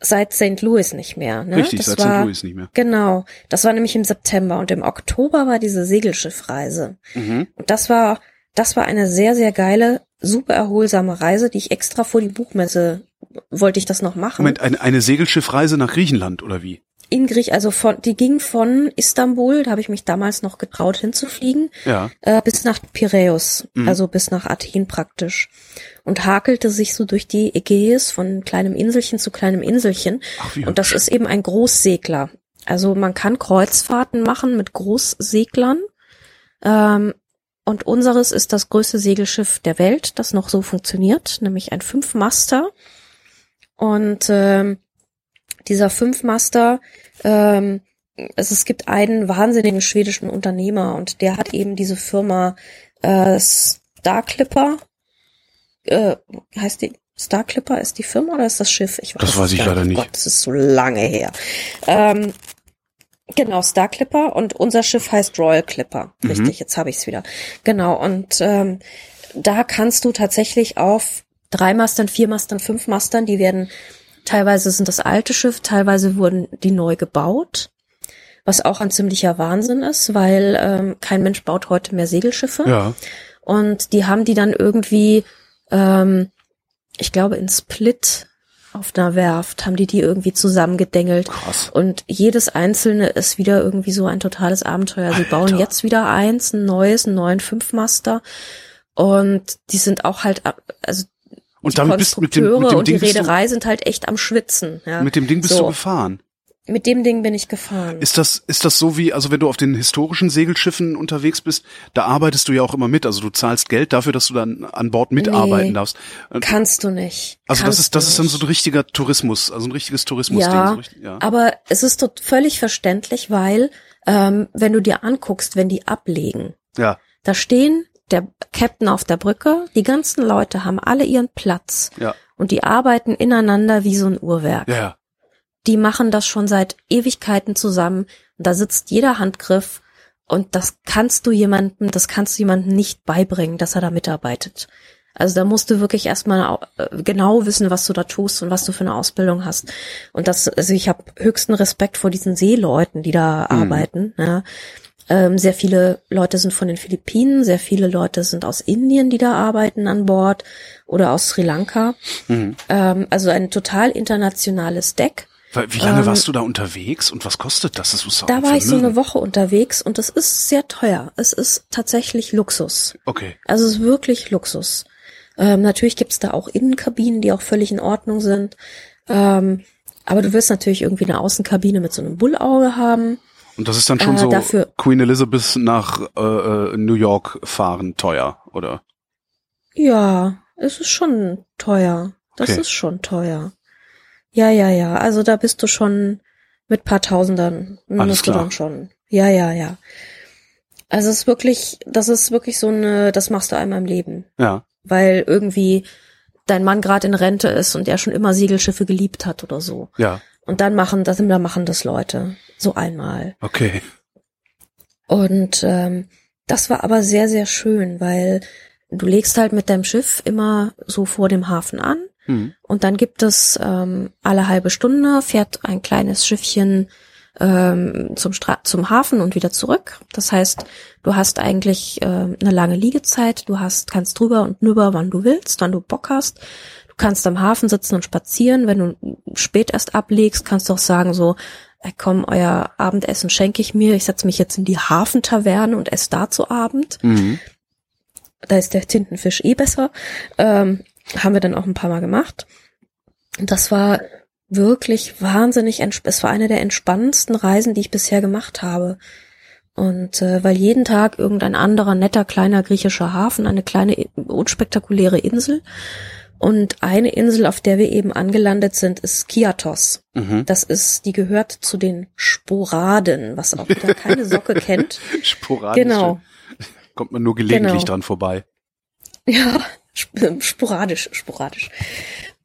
seit St. Louis nicht mehr. Ne? richtig, das seit war, St. Louis nicht mehr. Genau, das war nämlich im September und im Oktober war diese Segelschiffreise. Mhm. Und das war, das war eine sehr, sehr geile, super erholsame Reise, die ich extra vor die Buchmesse wollte ich das noch machen. Moment, eine, eine Segelschiffreise nach Griechenland oder wie? In Griech, also von, die ging von Istanbul, da habe ich mich damals noch getraut hinzufliegen, Ja. äh, bis nach Piräus, Mhm. also bis nach Athen praktisch. Und hakelte sich so durch die Ägäis von kleinem Inselchen zu kleinem Inselchen. Ach, Und das ist eben ein Großsegler. Also man kann Kreuzfahrten machen mit Großseglern. Ähm, und unseres ist das größte Segelschiff der Welt, das noch so funktioniert, nämlich ein Fünfmaster. Und ähm, dieser Fünfmaster, ähm, es, es gibt einen wahnsinnigen schwedischen Unternehmer und der hat eben diese Firma äh, Star Clipper. Äh, heißt die Star Clipper ist die Firma oder ist das Schiff? Ich Das es weiß ich leider nicht. Gott, das ist so lange her. Ähm, genau, Star Clipper und unser Schiff heißt Royal Clipper. Mhm. Richtig, jetzt habe ich es wieder. Genau, und ähm, da kannst du tatsächlich auf drei Mastern, vier Mastern, fünf Mastern, die werden, teilweise sind das alte Schiff, teilweise wurden die neu gebaut. Was auch ein ziemlicher Wahnsinn ist, weil ähm, kein Mensch baut heute mehr Segelschiffe. Ja. Und die haben die dann irgendwie, ähm, ich glaube in Split auf einer Werft, haben die die irgendwie zusammengedengelt. Krass. Und jedes einzelne ist wieder irgendwie so ein totales Abenteuer. Sie bauen Alter. jetzt wieder eins, ein neues, einen neuen Fünfmaster. Und die sind auch halt, also Und die damit bist mit dem, mit dem und Ding die bist du, Reederei sind halt echt am Schwitzen. Ja. mit dem Ding bist so, du gefahren. Mit dem Ding bin ich gefahren. Ist das, ist das so wie, also wenn du auf den historischen Segelschiffen unterwegs bist, da arbeitest du ja auch immer mit. Also du zahlst Geld dafür, dass du dann an Bord mitarbeiten Nee. darfst. Und- Kannst du nicht. Also das Kannst ist, das ist dann so ein richtiger Tourismus, also ein richtiges Tourismusding. Ja, so richtig, ja. aber es ist tot völlig verständlich, weil ähm, wenn du dir anguckst, wenn die ablegen, ja, da stehen der Captain auf der Brücke, die ganzen Leute haben alle ihren Platz ja, und die arbeiten ineinander wie so ein Uhrwerk. ja. Die machen das schon seit Ewigkeiten zusammen. Da sitzt jeder Handgriff und das kannst du jemandem, das kannst du jemandem nicht beibringen, dass er da mitarbeitet. Also da musst du wirklich erstmal äh, genau wissen, was du da tust und was du für eine Ausbildung hast. Und das, also ich habe höchsten Respekt vor diesen Seeleuten, die da Mhm. arbeiten. Ja. Ähm, sehr viele Leute sind von den Philippinen, sehr viele Leute sind aus Indien, die da arbeiten an Bord oder aus Sri Lanka. Mhm. Ähm, also ein total internationales Deck. Wie lange Ähm, warst du da unterwegs und was kostet das? Das Da war ich so eine. Woche unterwegs und es ist sehr teuer. Es ist tatsächlich Luxus. Okay. Also es ist wirklich Luxus. Ähm, natürlich gibt's da auch Innenkabinen, die auch völlig in Ordnung sind. Ähm, aber du wirst natürlich irgendwie eine Außenkabine mit so einem Bullauge haben. Und das ist dann schon Äh, so dafür- Queen Elizabeth nach äh, äh, New York fahren teuer, oder? Ja, es ist schon teuer. Das Okay. ist schon teuer. Ja, ja, ja. Also da bist du schon mit paar Tausendern. Alles musst du klar. dann schon. Ja, ja, ja. Also es ist wirklich, das ist wirklich so eine, das machst du einmal im Leben. Ja. Weil irgendwie dein Mann gerade in Rente ist und er schon immer Segelschiffe geliebt hat oder so. Ja. Und dann machen das, dann machen das Leute. So einmal. Okay. Und ähm, das war aber sehr, sehr schön, weil du legst halt mit deinem Schiff immer so vor dem Hafen an Mhm. Und dann gibt es ähm, alle halbe Stunde fährt ein kleines Schiffchen ähm, zum, Stra zum Hafen und wieder zurück. Das heißt, du hast eigentlich äh, eine lange Liegezeit, du hast, kannst drüber und nüber, wann du willst, wann du Bock hast. Du kannst am Hafen sitzen und spazieren. Wenn du spät erst ablegst, kannst du auch sagen so, ey, komm, euer Abendessen schenke ich mir. Ich setze mich jetzt in die Hafentaverne und esse da zu Abend. Mhm. Da ist der Tintenfisch eh besser. Ähm, haben wir dann auch ein paar Mal gemacht. Das war wirklich wahnsinnig, es war eine der entspannendsten Reisen, die ich bisher gemacht habe. Und äh, weil jeden Tag irgendein anderer netter kleiner griechischer Hafen, eine kleine unspektakuläre Insel und eine Insel, auf der wir eben angelandet sind, ist Kiatos. Mhm. Das ist, die gehört zu den Sporaden, was auch wieder keine Socke kennt. Sporadisch. Genau. Kommt man nur gelegentlich Genau. dran vorbei. Ja, sporadisch, sporadisch.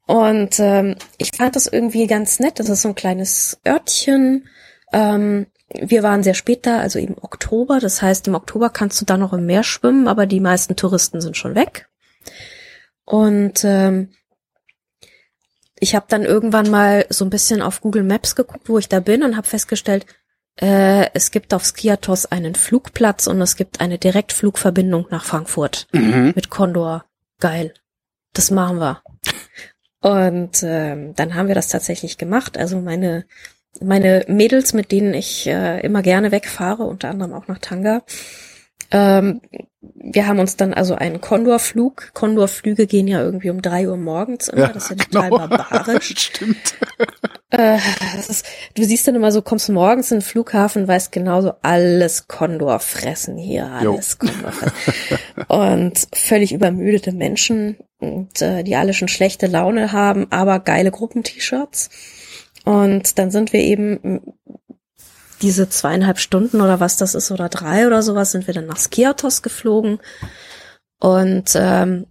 Und ähm, ich fand das irgendwie ganz nett. Das ist so ein kleines Örtchen. Ähm, wir waren sehr spät da, also im Oktober. Das heißt, im Oktober kannst du da noch im Meer schwimmen, aber die meisten Touristen sind schon weg. Und ähm, ich habe dann irgendwann mal so ein bisschen auf Google Maps geguckt, wo ich da bin und habe festgestellt, äh, es gibt auf Skiatos einen Flugplatz und es gibt eine Direktflugverbindung nach Frankfurt Mhm. mit Condor. Geil. Das machen wir. Und ähm, dann haben wir das tatsächlich gemacht. Also meine meine Mädels, mit denen ich äh, immer gerne wegfahre, unter anderem auch nach Tanga. Ähm, wir haben uns dann also einen Condor-Flug. Condor-Flüge gehen ja irgendwie um drei Uhr morgens immer. das ist ja total genau. barbarisch. Stimmt. Äh, das ist, du siehst dann immer so, kommst morgens in den Flughafen, weißt genauso, alles Condor fressen hier, Jo. alles Condor fressen. und völlig übermüdete Menschen, und, äh, die alle schon schlechte Laune haben, aber geile Gruppent-T-Shirts. Und dann sind wir eben diese zweieinhalb Stunden oder was das ist oder drei oder sowas, sind wir dann nach Skiatos geflogen und ähm,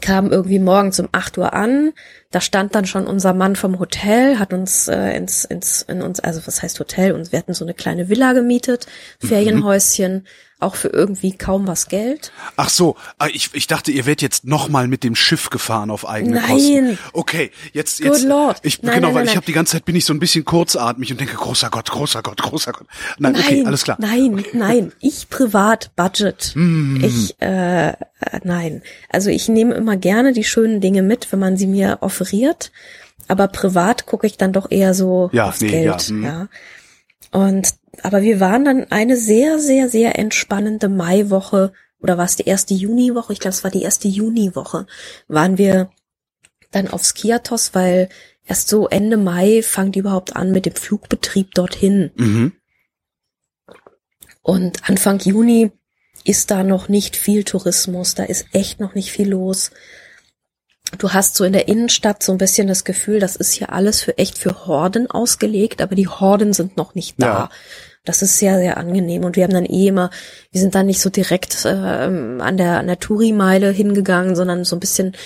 kamen irgendwie morgens um 8 Uhr an. Da stand dann schon unser Mann vom Hotel, hat uns äh, ins, ins, in uns, also was heißt Hotel? Und wir hatten so eine kleine Villa gemietet, Ferienhäuschen, auch für irgendwie kaum was Geld. Ach so, ah, ich, ich dachte, ihr werdet jetzt nochmal mit dem Schiff gefahren auf eigene Nein. Kosten. Okay, jetzt, Good jetzt. Lord. Ich, Nein, genau, nein, weil nein, ich nein. habe die ganze Zeit bin ich so ein bisschen kurzatmig und denke, großer Gott, großer Gott, großer Gott. Nein, okay, alles klar. Nein, nein, ich privat Budget. Mm. Ich, äh, äh, nein. Also ich nehme immer gerne die schönen Dinge mit, wenn man sie mir offeriert. Aber privat gucke ich dann doch eher so Ja, aufs nee, Geld. ja, hm. ja. Und, aber wir waren dann eine sehr, sehr, sehr entspannende Maiwoche oder war es die erste Juniwoche? Ich glaube, es war die erste Juniwoche. Waren wir dann auf Skiatos, weil erst so Ende Mai fangen die überhaupt an mit dem Flugbetrieb dorthin. Mhm. Und Anfang Juni ist da noch nicht viel Tourismus, da ist echt noch nicht viel los. Du hast so in der Innenstadt so ein bisschen das Gefühl, das ist hier alles für echt für Horden ausgelegt, aber die Horden sind noch nicht da. Ja. Das ist sehr, sehr angenehm. Und wir haben dann eh immer, wir sind dann nicht so direkt ähm, an der, an der Touri-Meile hingegangen, sondern so ein bisschen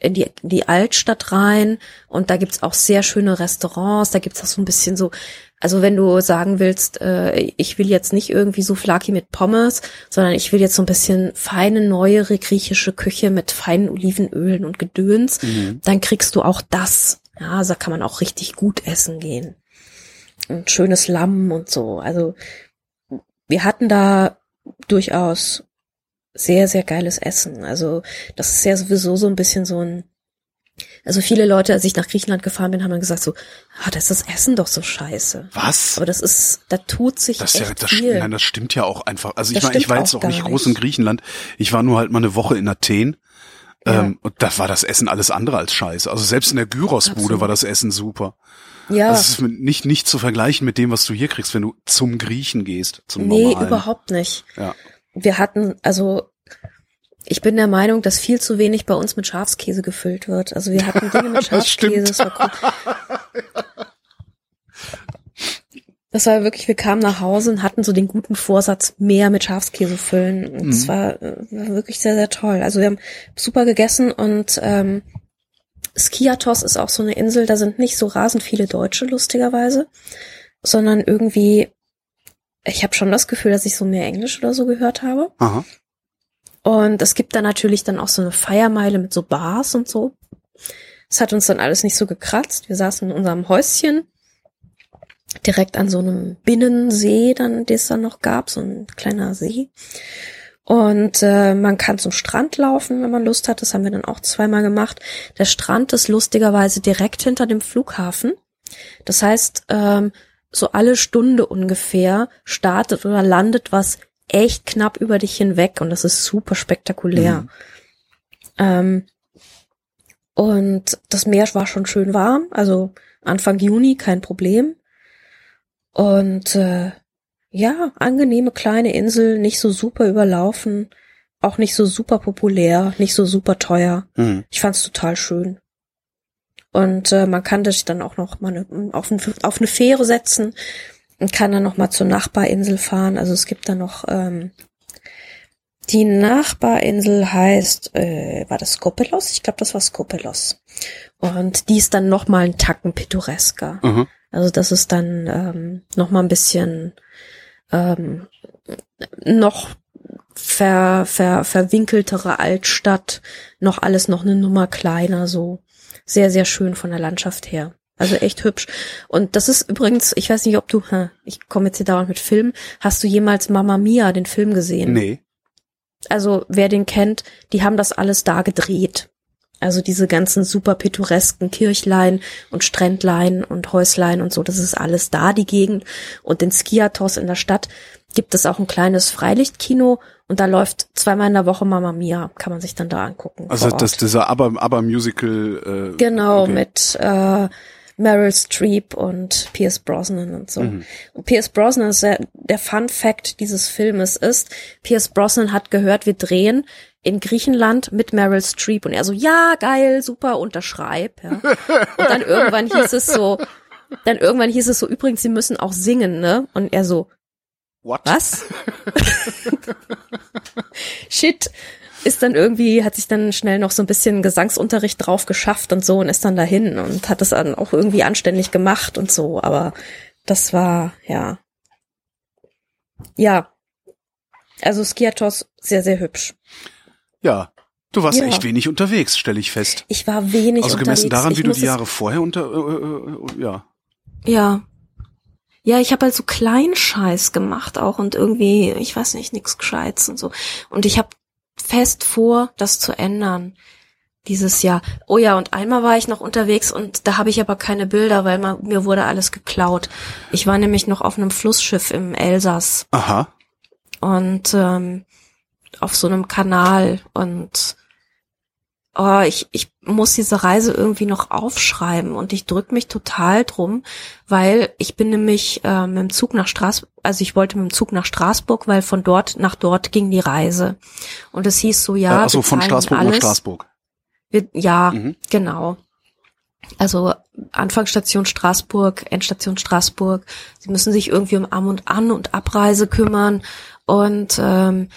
in die, in die Altstadt rein. Und da gibt's auch sehr schöne Restaurants. Da gibt's auch so ein bisschen so, also wenn du sagen willst, äh, ich will jetzt nicht irgendwie so Flaki mit Pommes, sondern ich will jetzt so ein bisschen feine, neuere griechische Küche mit feinen Olivenölen und Gedöns, dann kriegst du auch das. Ja, also da kann man auch richtig gut essen gehen. Und schönes Lamm und so. Also wir hatten da durchaus sehr, sehr geiles Essen. Also das ist ja sowieso so ein bisschen so ein, also viele Leute, als ich nach Griechenland gefahren bin, haben dann gesagt so, ah, das ist das Essen doch so scheiße. Was? Aber das ist, da tut sich Das, ist ja, echt das, viel. nein, das stimmt ja auch einfach. Also ich, Das war, ich stimmt war jetzt auch auch nicht groß in. Griechenland. Ich war nur halt mal eine Woche in Athen. Ja. Ähm, und da war das Essen alles andere als scheiße. Also selbst in der Gyrosbude war das Essen super. ja, Das ist mit- nicht, nicht zu vergleichen mit dem, was du hier kriegst, wenn du zum Griechen gehst, zum nee, normalen. überhaupt nicht. Ja. Wir hatten, also ich bin der Meinung, dass viel zu wenig bei uns mit Schafskäse gefüllt wird. Also wir hatten Dinge mit Das. Schafskäse. Das war, cool. das war wirklich, wir kamen nach Hause und hatten so den guten Vorsatz, mehr mit Schafskäse füllen. Und das Mhm. war, äh, war wirklich sehr, sehr toll. Also wir haben super gegessen und ähm, Skiatos ist auch so eine Insel, da sind nicht so rasend viele Deutsche, lustigerweise, sondern irgendwie, ich habe schon das Gefühl, dass ich so mehr Englisch oder so gehört habe. Aha. Und es gibt da natürlich dann auch so eine Feiermeile mit so Bars und so. Es hat uns dann alles nicht so gekratzt. Wir saßen in unserem Häuschen direkt an so einem Binnensee, dann, den es dann noch gab, so ein kleiner See. Und äh, man kann zum Strand laufen, wenn man Lust hat. Das haben wir dann auch zweimal gemacht. Der Strand ist lustigerweise direkt hinter dem Flughafen. Das heißt, ähm, so alle Stunde ungefähr startet oder landet was echt knapp über dich hinweg und das ist super spektakulär. Mhm. Ähm, und das Meer war schon schön warm, also Anfang Juni kein Problem. Und äh, ja, angenehme kleine Insel, nicht so super überlaufen, auch nicht so super populär, nicht so super teuer. Mhm. Ich fand's total schön. Und äh, man kann sich dann auch noch mal eine, auf, ein, auf eine Fähre setzen kann dann noch mal zur Nachbarinsel fahren. Also es gibt da noch ähm, die Nachbarinsel heißt, äh, war das Skopelos? Ich glaube, das war Skopelos. Und die ist dann noch mal ein Tacken pittoresker. Mhm. Also das ist dann ähm, noch mal ein bisschen ähm, noch ver, ver, verwinkeltere Altstadt, noch alles noch eine Nummer kleiner, so sehr, sehr schön von der Landschaft her. Also echt hübsch. Und das ist übrigens, ich weiß nicht, ob du, ich komme jetzt hier dauernd mit Film, hast du jemals Mama Mia, den Film gesehen? Nee. Also wer den kennt, die haben das alles da gedreht. Also diese ganzen super pittoresken Kirchlein und Strändlein und Häuslein und so, das ist alles da, die Gegend. Und in Skiatos in der Stadt gibt es auch ein kleines Freilichtkino und da läuft zweimal in der Woche Mama Mia, kann man sich dann da angucken. Also das dieser aber aber Musical. Äh, genau okay. mit äh, Meryl Streep und Pierce Brosnan und so. Mhm. Und Pierce Brosnan ist der, der Fun Fact dieses Filmes ist, Pierce Brosnan hat gehört, wir drehen in Griechenland mit Meryl Streep und er so, ja, geil, super, unterschreib, ja. Und dann irgendwann hieß es so, dann irgendwann hieß es so, übrigens, sie müssen auch singen, ne? Und er so, What? Was? Shit. Ist dann irgendwie, hat sich dann schnell noch so ein bisschen Gesangsunterricht drauf geschafft und so und ist dann dahin und hat es dann auch irgendwie anständig gemacht und so, aber das war, ja. Ja. Also Skiatos sehr, sehr hübsch. Ja. Du warst ja. echt wenig unterwegs, stelle ich fest. Ich war wenig also unterwegs. Also gemessen daran, wie du die Jahre vorher unter, äh, äh, äh, ja. Ja. Ja, ich habe halt so Kleinscheiß gemacht auch und irgendwie, ich weiß nicht, nix Gescheites und so. Und ich habe fest vor, das zu ändern dieses Jahr. Oh ja, und einmal war ich noch unterwegs und da habe ich aber keine Bilder, weil man, mir wurde alles geklaut. Ich war nämlich noch auf einem Flussschiff im Elsass. Aha. Und ähm, auf so einem Kanal und oh, ich, ich muss diese Reise irgendwie noch aufschreiben und ich drück mich total drum, weil ich bin nämlich äh, mit dem Zug nach Straßburg, also ich wollte mit dem Zug nach Straßburg, weil von dort nach dort ging die Reise. Und es hieß so, ja. Also von Straßburg alles. nach Straßburg. Wir, ja, mhm. genau. Also Anfangsstation Straßburg, Endstation Straßburg. Sie müssen sich irgendwie um Am und An und Abreise kümmern und ähm,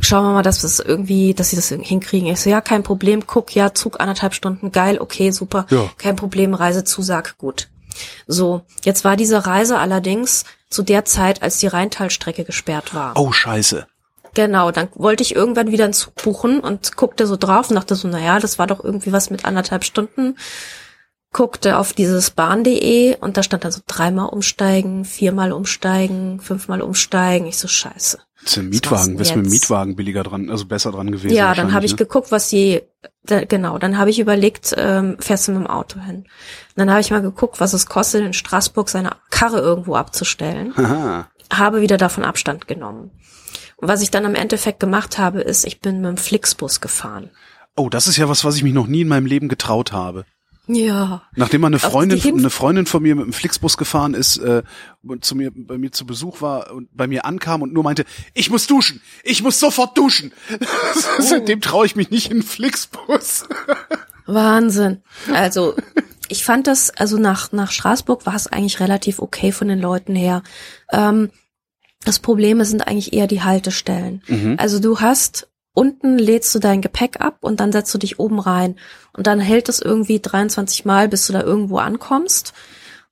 schauen wir mal, dass das irgendwie, dass sie das hinkriegen. Ich so, ja, kein Problem, guck, ja, Zug anderthalb Stunden, geil, okay, super, ja. kein Problem, Reisezusag, gut. So, jetzt war diese Reise allerdings zu der Zeit, als die Rheintalstrecke gesperrt war. Oh, scheiße. Genau, dann wollte ich irgendwann wieder einen Zug buchen und guckte so drauf und dachte so, naja, das war doch irgendwie was mit anderthalb Stunden. Guckte auf dieses Bahn.de und da stand dann so dreimal umsteigen, viermal umsteigen, fünfmal umsteigen. Ich so, scheiße. Das ist ein Mietwagen, wärst mit dem Mietwagen billiger dran, also besser dran gewesen. Ja, dann habe ich ne? geguckt, was sie, da, genau, dann habe ich überlegt, ähm, fährst du mit dem Auto hin. Und dann habe ich mal geguckt, was es kostet, in Straßburg seine Karre irgendwo abzustellen. Aha. Habe wieder davon Abstand genommen. Und was ich dann am Endeffekt gemacht habe, ist, ich bin mit dem Flixbus gefahren. Oh, das ist ja was, was ich mich noch nie in meinem Leben getraut habe. Ja. Nachdem eine Freundin, eine Freundin von mir mit dem Flixbus gefahren ist, äh, und zu mir, bei mir zu Besuch war und bei mir ankam und nur meinte, ich muss duschen, ich muss sofort duschen. Oh. Seitdem traue ich mich nicht in den Flixbus. Wahnsinn. Also, ich fand das, also nach, nach Straßburg war es eigentlich relativ okay von den Leuten her. Ähm, das Problem sind eigentlich eher die Haltestellen. Mhm. Also du hast unten lädst du dein Gepäck ab und dann setzt du dich oben rein. Und dann hält es irgendwie 23 Mal, bis du da irgendwo ankommst.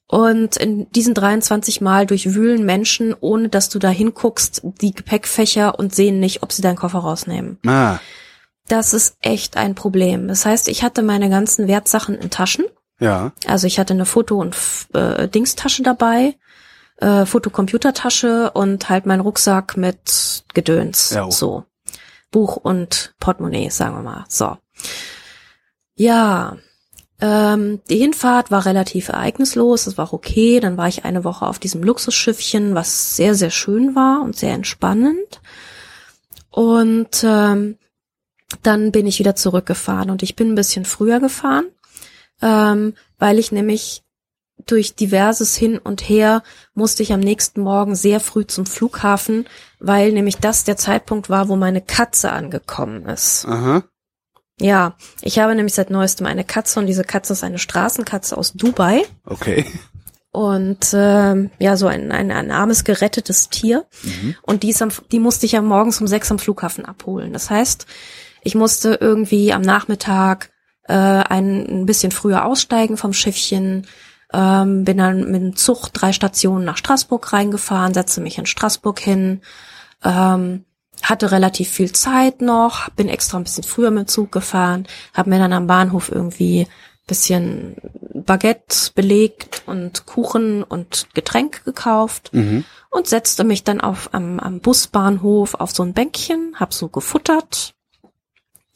Und in diesen 23 Mal durchwühlen Menschen, ohne dass du da hinguckst, die Gepäckfächer und sehen nicht, ob sie deinen Koffer rausnehmen. Ah. Das ist echt ein Problem. Das heißt, ich hatte meine ganzen Wertsachen in Taschen. Ja. Also ich hatte eine Foto- und äh, Dingstasche dabei, äh, Fotocomputertasche und halt mein Rucksack mit Gedöns. Ja. So. Buch und Portemonnaie, sagen wir mal. So. Ja. Ähm, die Hinfahrt war relativ ereignislos, es war okay. Dann war ich eine Woche auf diesem Luxusschiffchen, was sehr, sehr schön war und sehr entspannend. Und ähm, dann bin ich wieder zurückgefahren und ich bin ein bisschen früher gefahren, ähm, weil ich nämlich durch diverses Hin und Her musste ich am nächsten Morgen sehr früh zum Flughafen, weil nämlich das der Zeitpunkt war, wo meine Katze angekommen ist. Aha. Ja, ich habe nämlich seit neuestem eine Katze und diese Katze ist eine Straßenkatze aus Dubai Okay. und ähm, ja so ein, ein, ein armes gerettetes Tier und die, ist am, die musste ich ja morgens um sechs am Flughafen abholen. Das heißt, ich musste irgendwie am Nachmittag äh, ein, ein bisschen früher aussteigen vom Schiffchen, ähm, bin dann mit dem Zug drei Stationen nach Straßburg reingefahren, setzte mich in Straßburg hin, ähm, hatte relativ viel Zeit noch, bin extra ein bisschen früher mit dem Zug gefahren, habe mir dann am Bahnhof irgendwie bisschen Baguette belegt und Kuchen und Getränk gekauft Mhm. und setzte mich dann auf am, am Busbahnhof auf so ein Bänkchen, hab so gefuttert,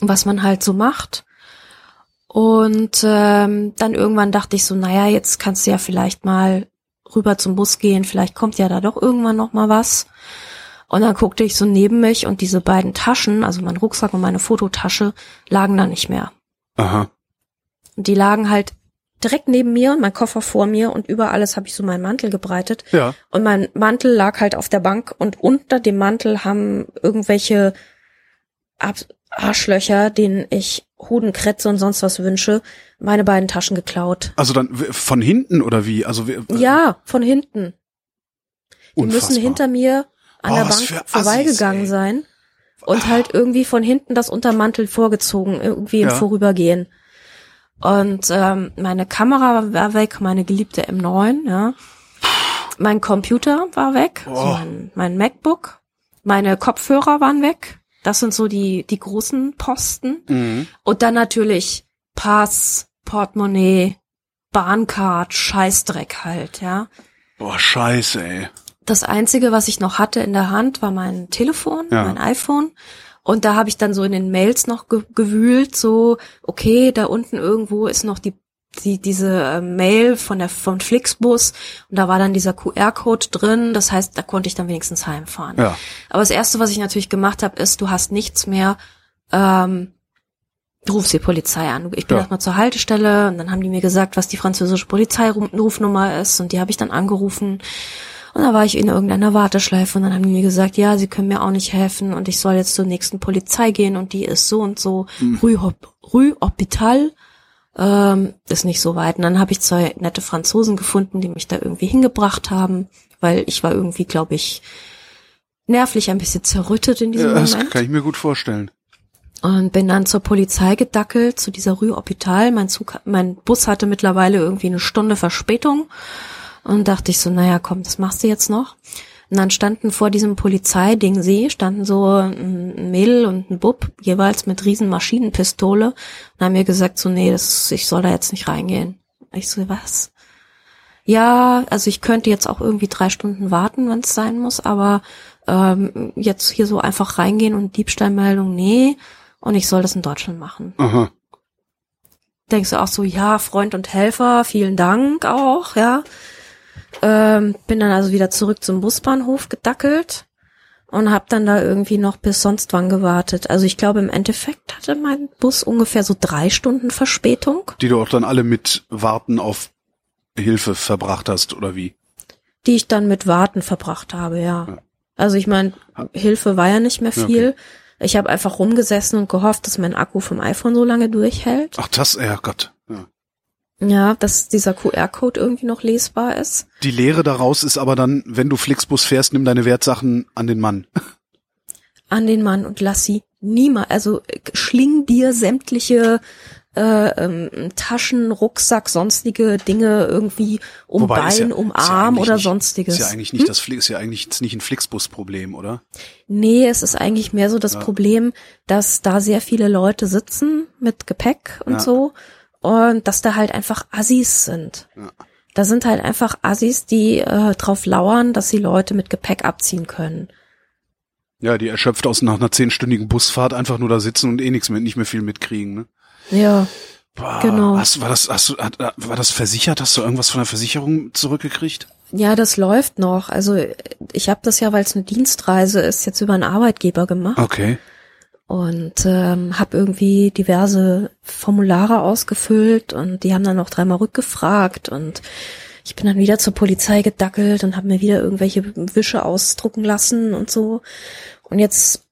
was man halt so macht. Und ähm, dann irgendwann dachte ich so, naja, jetzt kannst du ja vielleicht mal rüber zum Bus gehen, vielleicht kommt ja da doch irgendwann noch mal was. Und dann guckte ich so neben mich und diese beiden Taschen, also mein Rucksack und meine Fototasche, lagen da nicht mehr. Aha. Und die lagen halt direkt neben mir und mein Koffer vor mir und über alles habe ich so meinen Mantel gebreitet. Ja. Und mein Mantel lag halt auf der Bank und unter dem Mantel haben irgendwelche Arschlöcher, denen ich Hodenkrätze und sonst was wünsche, meine beiden Taschen geklaut. Also dann von hinten oder wie? Also wir- Ja, von hinten. Die unfassbar. müssen hinter mir an Oh, der Bank Assis, vorbeigegangen sein und halt irgendwie von hinten das Untermantel vorgezogen, irgendwie im Ja. Vorübergehen. Und ähm, meine Kamera war weg, meine geliebte M9, ja. Mein Computer war weg, also Oh. mein, mein MacBook, meine Kopfhörer waren weg. Das sind so die die großen Posten. Mhm. Und dann natürlich Pass, Portemonnaie, Bahncard, Scheißdreck halt, ja. Boah, scheiße, ey. Das einzige, was ich noch hatte in der Hand, war mein Telefon, Ja. mein iPhone. Und da habe ich dann so in den Mails noch ge gewühlt, so, okay, da unten irgendwo ist noch die, die diese äh, Mail von der von Flixbus und da war dann dieser QR-Code drin. Das heißt, da konnte ich dann wenigstens heimfahren. Ja. Aber das erste, was ich natürlich gemacht habe, ist, du hast nichts mehr. Ähm, du rufst die Polizei an. Ich bin Ja. erstmal zur Haltestelle und dann haben die mir gesagt, was die französische Polizeirufnummer ist und die habe ich dann angerufen. Und da war ich in irgendeiner Warteschleife und dann haben die mir gesagt, ja, sie können mir auch nicht helfen und ich soll jetzt zur nächsten Polizei gehen und die ist so und so, Rue, Hop- Rue Hopital, ähm, ist nicht so weit. Und dann habe ich zwei nette Franzosen gefunden, die mich da irgendwie hingebracht haben, weil ich war irgendwie, glaube ich, nervlich ein bisschen zerrüttet in diesem ja das Moment. kann ich mir gut vorstellen. Und bin dann zur Polizei gedackelt, zu dieser Rue Hopital. Mein Zug, mein Bus hatte mittlerweile irgendwie eine Stunde Verspätung. Und dachte ich so, naja, komm, das machst du jetzt noch. Und dann standen vor diesem Polizeiding sie, standen so ein Mädel und ein Bub, jeweils mit riesen Maschinenpistole, und haben mir gesagt, so, nee, das, ich soll da jetzt nicht reingehen. Ich so, was? Ja, also ich könnte jetzt auch irgendwie drei Stunden warten, wenn es sein muss, aber ähm, jetzt hier so einfach reingehen und Diebstahlmeldung, nee. Und ich soll das in Deutschland machen. Aha. Denkst du auch so, ja, Freund und Helfer, vielen Dank auch, ja. Ähm, bin dann also wieder zurück zum Busbahnhof gedackelt und hab dann da irgendwie noch bis sonst wann gewartet. Also ich glaube, im Endeffekt hatte mein Bus ungefähr so drei Stunden Verspätung, Die du auch dann alle mit Warten auf Hilfe verbracht hast, oder wie? die ich dann mit Warten verbracht habe, ja. Also ich meine, Hilfe war ja nicht mehr Ja, viel. Ich habe einfach rumgesessen und gehofft, dass mein Akku vom iPhone so lange durchhält. Ach, das, ja Gott. Ja. Ja, dass dieser QR-Code irgendwie noch lesbar ist. Die Lehre daraus ist aber dann, wenn du Flixbus fährst, nimm deine Wertsachen an den Mann. an den Mann und lass sie niemals, also schling dir sämtliche äh, ähm, Taschen, Rucksack, sonstige Dinge irgendwie um Wobei, Bein, ja- um ja Arm eigentlich oder nicht- sonstiges. Hm? Ist ja eigentlich nicht das Fli- ist ja eigentlich jetzt nicht ein Flixbus-Problem, oder? Nee, es ist eigentlich mehr so das Problem, dass da sehr viele Leute sitzen mit Gepäck und Ja. so und dass da halt einfach Assis sind. Ja. Da sind halt einfach Assis, die äh, drauf lauern, dass sie Leute mit Gepäck abziehen können. Ja, die erschöpft aus nach einer zehnstündigen Busfahrt einfach nur da sitzen und eh nichts mit, nicht mehr viel mitkriegen, ne? Ja, Boah, Genau. Hast, war das, hast hat, war das versichert? Hast du irgendwas von der Versicherung zurückgekriegt? ja, das läuft noch. Also ich habe das ja, weil es eine Dienstreise ist, jetzt über einen Arbeitgeber gemacht Okay. Und ähm, habe irgendwie diverse Formulare ausgefüllt und die haben dann noch dreimal rückgefragt und ich bin dann wieder zur Polizei gedackelt und habe mir wieder irgendwelche Wische ausdrucken lassen und so. Und jetzt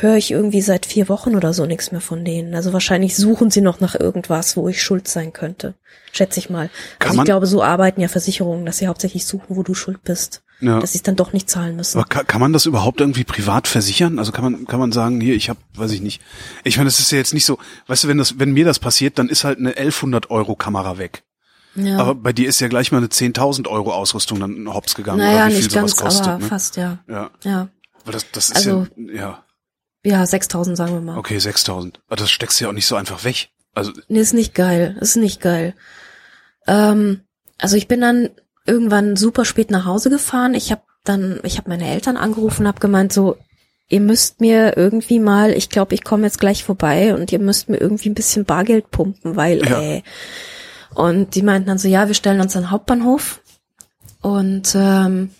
höre ich irgendwie seit vier Wochen oder so nichts mehr von denen. Also wahrscheinlich suchen sie noch nach irgendwas, wo ich schuld sein könnte. Schätze ich mal. Kann also ich glaube, so arbeiten ja Versicherungen, dass sie hauptsächlich suchen, wo du schuld bist. Ja. Dass sie es dann doch nicht zahlen müssen. Aber kann, kann man das überhaupt irgendwie privat versichern? Also kann man kann man sagen, hier, ich habe, weiß ich nicht. Ich meine, das ist ja jetzt nicht so, weißt du, wenn das, wenn mir das passiert, dann ist halt eine 1100 Euro Kamera weg. Ja. Aber bei dir ist ja gleich mal eine 10.000 Euro Ausrüstung dann hops gegangen, naja, oder wie viel nicht sowas ganz, kostet. aber ne? fast, ja. Ja, Ja. weil das, das ist Also- ja, ja, Ja, 6000 sagen wir mal. okay, 6.000. Aber das steckst du ja auch nicht so einfach weg. Also, Nee, ist nicht geil. Ist nicht geil. Ähm, also ich bin dann irgendwann super spät nach Hause gefahren. Ich habe dann, ich habe meine Eltern angerufen, habe gemeint so, ihr müsst mir irgendwie mal, ich glaube, ich komme jetzt gleich vorbei und ihr müsst mir irgendwie ein bisschen Bargeld pumpen, weil Ja. ey. Und die meinten dann so, ja, wir stellen uns an den Hauptbahnhof und ähm,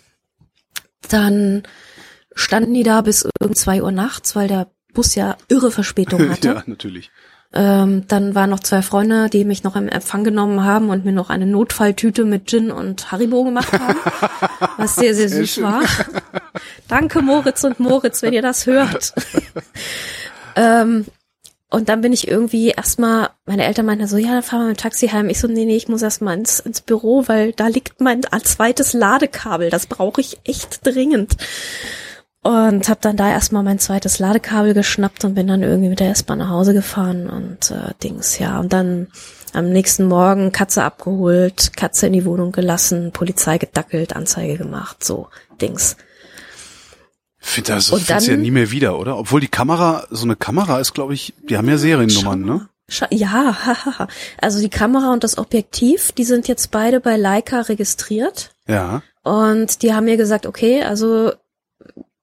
dann standen die da bis irgend zwei Uhr nachts, weil der Bus ja irre Verspätung hatte. ja, natürlich. Ähm, dann waren noch zwei Freunde, die mich noch im Empfang genommen haben und mir noch eine Notfalltüte mit Gin und Haribo gemacht haben, was sehr, sehr süß war. Danke Moritz und Moritz, wenn ihr das hört. ähm, und dann bin ich irgendwie erstmal, meine Eltern meinten so, ja, dann fahren wir mit dem Taxi heim. Ich so, nee, nee, ich muss erstmal ins, ins Büro, weil da liegt mein zweites Ladekabel. Das brauche ich echt dringend. Und habe dann da erstmal mein zweites Ladekabel geschnappt und bin dann irgendwie mit der S-Bahn nach Hause gefahren und äh, Dings, ja. Und dann am nächsten Morgen Katze abgeholt, Katze in die Wohnung gelassen, Polizei gedackelt, Anzeige gemacht, so Dings. Ich finde das, Und findest du ja dann- nie mehr wieder, oder? Obwohl die Kamera, so eine Kamera ist, glaube ich, die haben ja Seriennummern, ne? Ja, hahaha. also die Kamera und das Objektiv, die sind jetzt beide bei Leica registriert. Ja. Und die haben mir gesagt, okay, also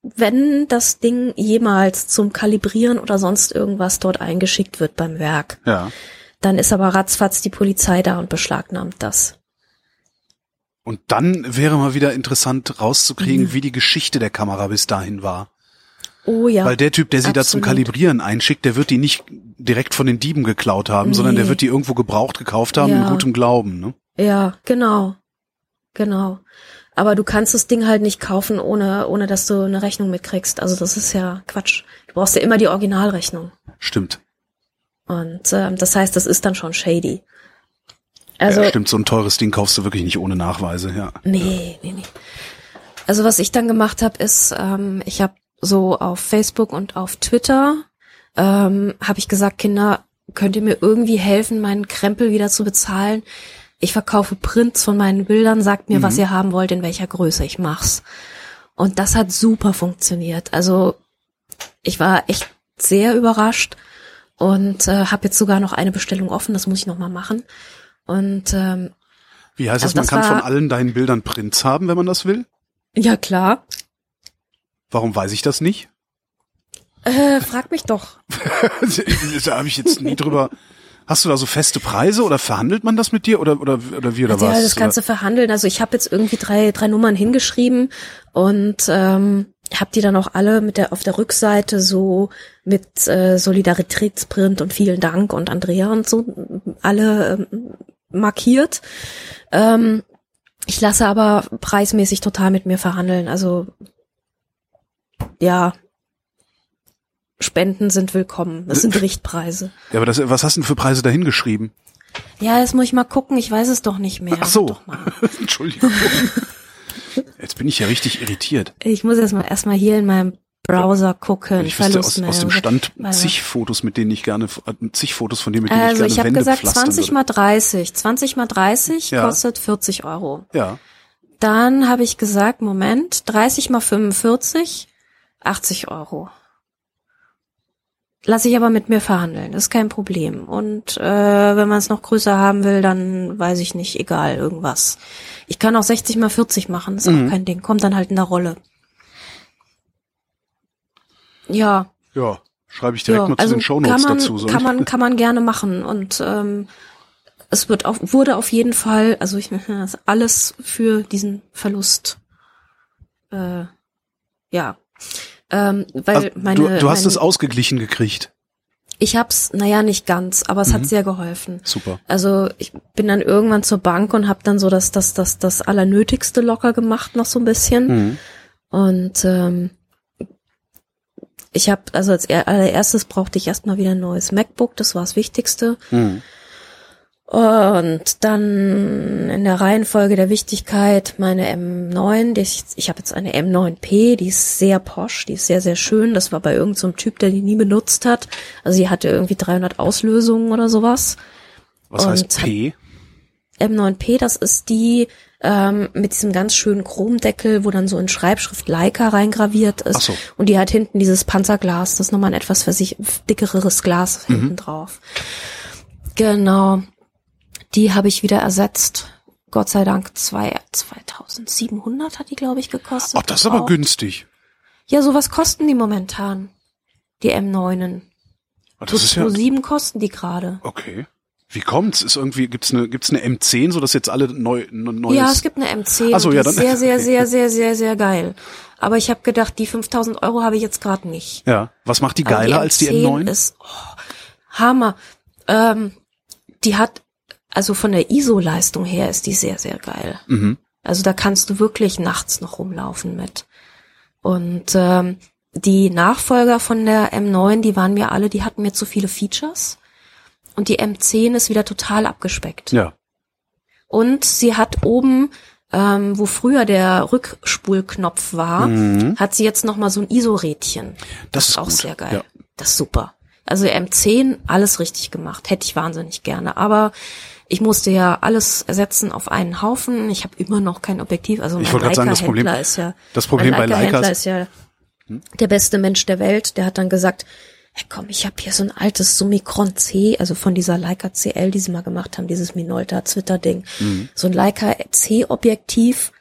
wenn das Ding jemals zum Kalibrieren oder sonst irgendwas dort eingeschickt wird beim Werk, Ja. dann ist aber ratzfatz die Polizei da und beschlagnahmt das. Und dann wäre mal wieder interessant rauszukriegen, Mhm. wie die Geschichte der Kamera bis dahin war. Oh ja. Weil der Typ, der sie da zum absolut. Kalibrieren einschickt, der wird die nicht direkt von den Dieben geklaut haben, sondern der Nee. wird die irgendwo gebraucht gekauft haben, Ja. in gutem Glauben. Ne? Ja, genau. Genau. Aber du kannst das Ding halt nicht kaufen, ohne, ohne dass du eine Rechnung mitkriegst. Also das ist ja Quatsch. Du brauchst ja immer die Originalrechnung. Stimmt. Und ähm, das heißt, das ist dann schon shady. Also, ja, stimmt, so ein teures Ding kaufst du wirklich nicht ohne Nachweise, ja. nee, nee, nee. Also was ich dann gemacht habe, ist, ähm, ich habe so auf Facebook und auf Twitter ähm, habe ich gesagt, Kinder, könnt ihr mir irgendwie helfen, meinen Krempel wieder zu bezahlen? Ich verkaufe Prints von meinen Bildern, sagt mir, was ihr haben wollt, in welcher Größe, ich mach's. Und das hat super funktioniert. Also ich war echt sehr überrascht und äh, habe jetzt sogar noch eine Bestellung offen, das muss ich noch mal machen. Und ähm, Wie heißt das, Also man das kann von allen deinen Bildern Prints haben, wenn man das will? ja klar, Warum weiß ich das nicht? äh, frag mich doch. da habe ich jetzt nie drüber. Hast du da so feste Preise oder verhandelt man das mit dir oder oder oder wie oder Ja, was? das kannst du verhandeln. Also ich habe jetzt irgendwie drei, drei Nummern hingeschrieben und ähm, habe die dann auch alle mit der auf der Rückseite so mit äh, Solidaritätsprint und vielen Dank und Andrea und so alle ähm, markiert. Ähm, ich lasse aber preismäßig total mit mir verhandeln. Also ja, Spenden sind willkommen. Das sind Richtpreise. ja, aber das, was hast du denn für Preise dahin geschrieben? Ja, jetzt muss ich mal gucken. Ich weiß es doch nicht mehr. Ach so. Entschuldigung. Jetzt bin ich ja richtig irritiert. Ich muss erstmal erstmal hier in meinem Browser gucken, Ich wüsste aus, aus dem. Stand zig Fotos, mit denen ich gerne, äh, zig Fotos von denen, mit denen Also ich ich gerne habe Wände gesagt pflastern 20 würde. mal 30. 20 mal 30 Ja. kostet 40 Euro. Ja, Dann habe ich gesagt, Moment, 30 mal 45, 80 Euro. Lass ich aber mit mir verhandeln, das ist kein Problem. Und äh, wenn man es noch größer haben will, dann weiß ich nicht, egal, irgendwas. Ich kann auch 60 mal 40 machen, ist Mhm. auch kein Ding, kommt dann halt in der Rolle. Ja, ja. Schreibe ich direkt ja, mal zu also den Shownotes kann man, dazu. soll kann man, kann man gerne machen und ähm, es wird auf, wurde auf jeden Fall, also ich das alles für diesen Verlust. Äh, ja, ähm, weil Also, meine, du, du hast meine, es ausgeglichen gekriegt. ich hab's, naja, nicht ganz, aber es Mhm. hat sehr geholfen. Super. Also ich bin dann irgendwann zur Bank und habe dann so das, das, das, das Allernötigste locker gemacht, noch so ein bisschen. Mhm. Und ähm, ich habe, also als er- allererstes brauchte ich erstmal wieder ein neues MacBook, das war das Wichtigste. Mhm. Und dann in der Reihenfolge der Wichtigkeit meine M9, die ich, ich habe jetzt eine M9P, die ist sehr posch, die ist sehr, sehr schön. Das war bei irgendeinem Typ, der die nie benutzt hat. Also die hatte irgendwie 300 Auslösungen oder sowas. Was Und heißt P? M9P, das ist die ähm, mit diesem ganz schönen Chromdeckel, wo dann so in Schreibschrift Leica reingraviert ist. Ach so. Und die hat hinten dieses Panzerglas, das ist nochmal ein etwas versich dickeres Glas Mhm. hinten drauf. Genau. Die habe ich wieder ersetzt. Gott sei Dank zwei, 2700 hat die, glaube ich, gekostet. Ach, das ist aber Auch. günstig. Ja, sowas kosten die momentan. Die M9en. Ah, Das ist ja, 2,7 kosten die gerade. okay. Wie kommt's? Ist irgendwie, gibt's eine, gibt's eine M10, so dass jetzt alle neu, ne- neues? Ja, es gibt eine M10. Ach so, die ja, ist dann- sehr, sehr, okay. sehr, sehr, sehr, sehr geil. Aber ich habe gedacht, die 5000 Euro habe ich jetzt gerade nicht. Ja. Was macht die geiler als die M10 M9? Ist, oh, Hammer. Ähm, die hat, also von der ISO-Leistung her ist die sehr, sehr geil. Mhm. Also da kannst du wirklich nachts noch rumlaufen mit. Und ähm, die Nachfolger von der M9, die waren mir alle, die hatten mir zu viele Features. Und die M10 ist wieder total abgespeckt. Ja. Und sie hat oben, ähm, wo früher der Rückspulknopf war, Mhm. hat sie jetzt noch mal so ein ISO-Rädchen. Das ist auch gut. sehr geil. Ja. Das ist super. Also M10, alles richtig gemacht. Hätte ich wahnsinnig gerne. Aber ich musste ja alles ersetzen auf einen Haufen. Ich habe immer noch kein Objektiv. Also Ich mein gerade sagen, das Problem- Leica-Händler ist ja, das Problem bei Leica-Händler Leicas- ist ja der beste Mensch der Welt. Der hat dann gesagt, hey, komm, ich habe hier so ein altes Summicron C, also von dieser Leica CL, die sie mal gemacht haben, dieses Minolta Twitter-Ding. Mhm. So ein Leica C-Objektiv.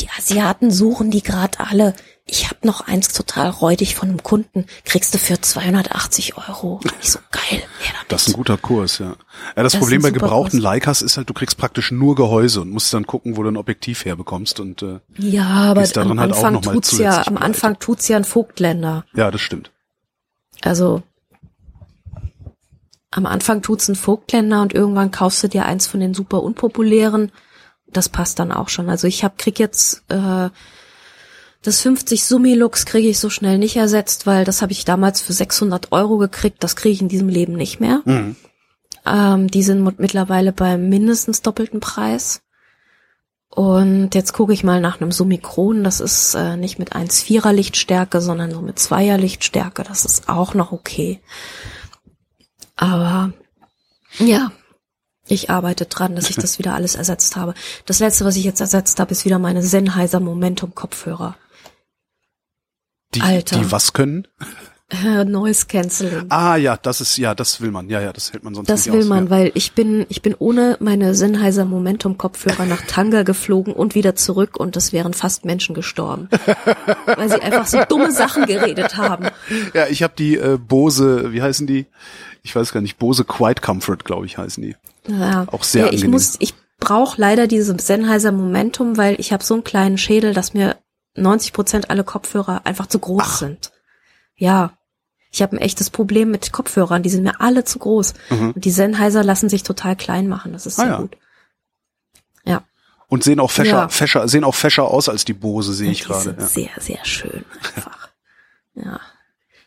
Die Asiaten suchen die gerade alle. Ich habe noch eins total räudig von einem Kunden. Kriegst du für 280 Euro. Ich so, geil. Das ist ein guter Kurs, ja. ja das, ist Problem bei gebrauchten Kurs. Leicas ist halt, du kriegst praktisch nur Gehäuse und musst dann gucken, wo du ein Objektiv herbekommst und äh, Ja, aber am halt Anfang tut's ja, am. Anfang tut's ja ein Vogtländer. ja, das stimmt. Also am Anfang tut's ein Vogtländer und irgendwann kaufst du dir eins von den super unpopulären. Das passt dann auch schon. Also ich hab krieg jetzt äh, das 50 Summilux kriege ich so schnell nicht ersetzt, weil das habe ich damals für 600 Euro gekriegt. Das kriege ich in diesem Leben nicht mehr. Mhm. Ähm, die sind mit- mittlerweile beim mindestens doppelten Preis. Und jetzt gucke ich mal nach einem Summikron. Das ist äh, nicht mit 1,4er Lichtstärke, sondern so mit 2er Lichtstärke. Das ist auch noch okay. Aber ja, ich arbeite dran, dass ich das wieder alles ersetzt habe. Das letzte, was ich jetzt ersetzt habe, ist wieder meine Sennheiser Momentum Kopfhörer. Die, Alter. die was können? Äh, Noise Cancelling. Ah ja, das ist ja, das will man. Ja, ja, das hält man sonst Das nicht will aus. man, ja. weil ich bin, ich bin ohne meine Sennheiser Momentum Kopfhörer nach Tanga geflogen und wieder zurück und es wären fast Menschen gestorben. weil sie einfach so dumme Sachen geredet haben. Ja, ich habe die äh, Bose, wie heißen die? Ich weiß gar nicht, Bose Quiet Comfort, glaube ich, heißen die. Ja. Auch sehr ja, ich angenehm. muss, ich brauche leider diese Sennheiser Momentum, weil ich habe so einen kleinen Schädel, dass mir 90 Prozent alle Kopfhörer einfach zu groß sind. Ja. Ich habe ein echtes Problem mit Kopfhörern, die sind mir alle zu groß. Und die Sennheiser lassen sich total klein machen, das ist Mhm. Ah sehr ja. gut. Ja. Und sehen auch fescher, Ja. fescher, sehen auch fescher aus als die Bose, sehe ich gerade. Ja. sehr, sehr schön einfach. ja.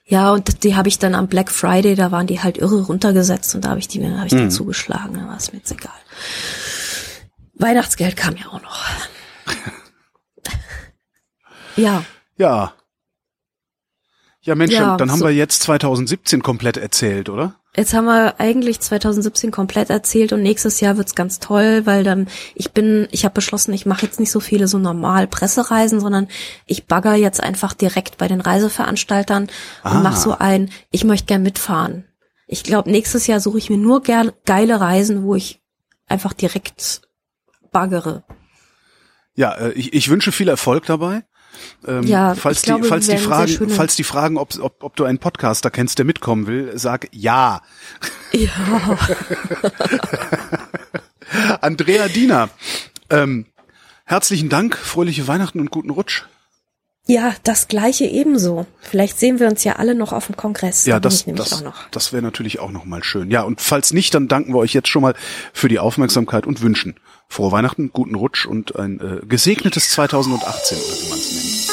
Ja, und die habe ich dann am Black Friday, da waren die halt irre runtergesetzt und da habe ich die mir habe ich Mhm. die zugeschlagen, da war es mir jetzt egal. Weihnachtsgeld kam ja auch noch. ja, ja. Ja, Mensch, Ja, dann, haben so- wir jetzt 2017 komplett erzählt, oder? Jetzt haben wir eigentlich 2017 komplett erzählt und nächstes Jahr wird's ganz toll, weil dann ich bin, ich habe beschlossen, ich mache jetzt nicht so viele so normal Pressereisen, sondern ich bagger jetzt einfach direkt bei den Reiseveranstaltern und Ah. mache so ein, ich möchte gern mitfahren. Ich glaube, nächstes Jahr suche ich mir nur gern geile Reisen, wo ich einfach direkt baggere. Ja, äh, ich, ich wünsche viel Erfolg dabei. Ähm, Ja, falls ich glaube, die, falls die Fragen, falls die fragen, ob, ob, ob du einen Podcaster kennst, der mitkommen will, sag ja. Ja, Andrea Diener, ähm, herzlichen Dank, fröhliche Weihnachten und guten Rutsch. ja, das gleiche ebenso. Vielleicht sehen wir uns ja alle noch auf dem Kongress. Ja, Da das, das, auch noch. das wäre natürlich auch nochmal schön. Ja, und falls nicht, dann danken wir euch jetzt schon mal für die Aufmerksamkeit und wünschen frohe Weihnachten, guten Rutsch und ein äh, gesegnetes 2018, oder wie man es nennt.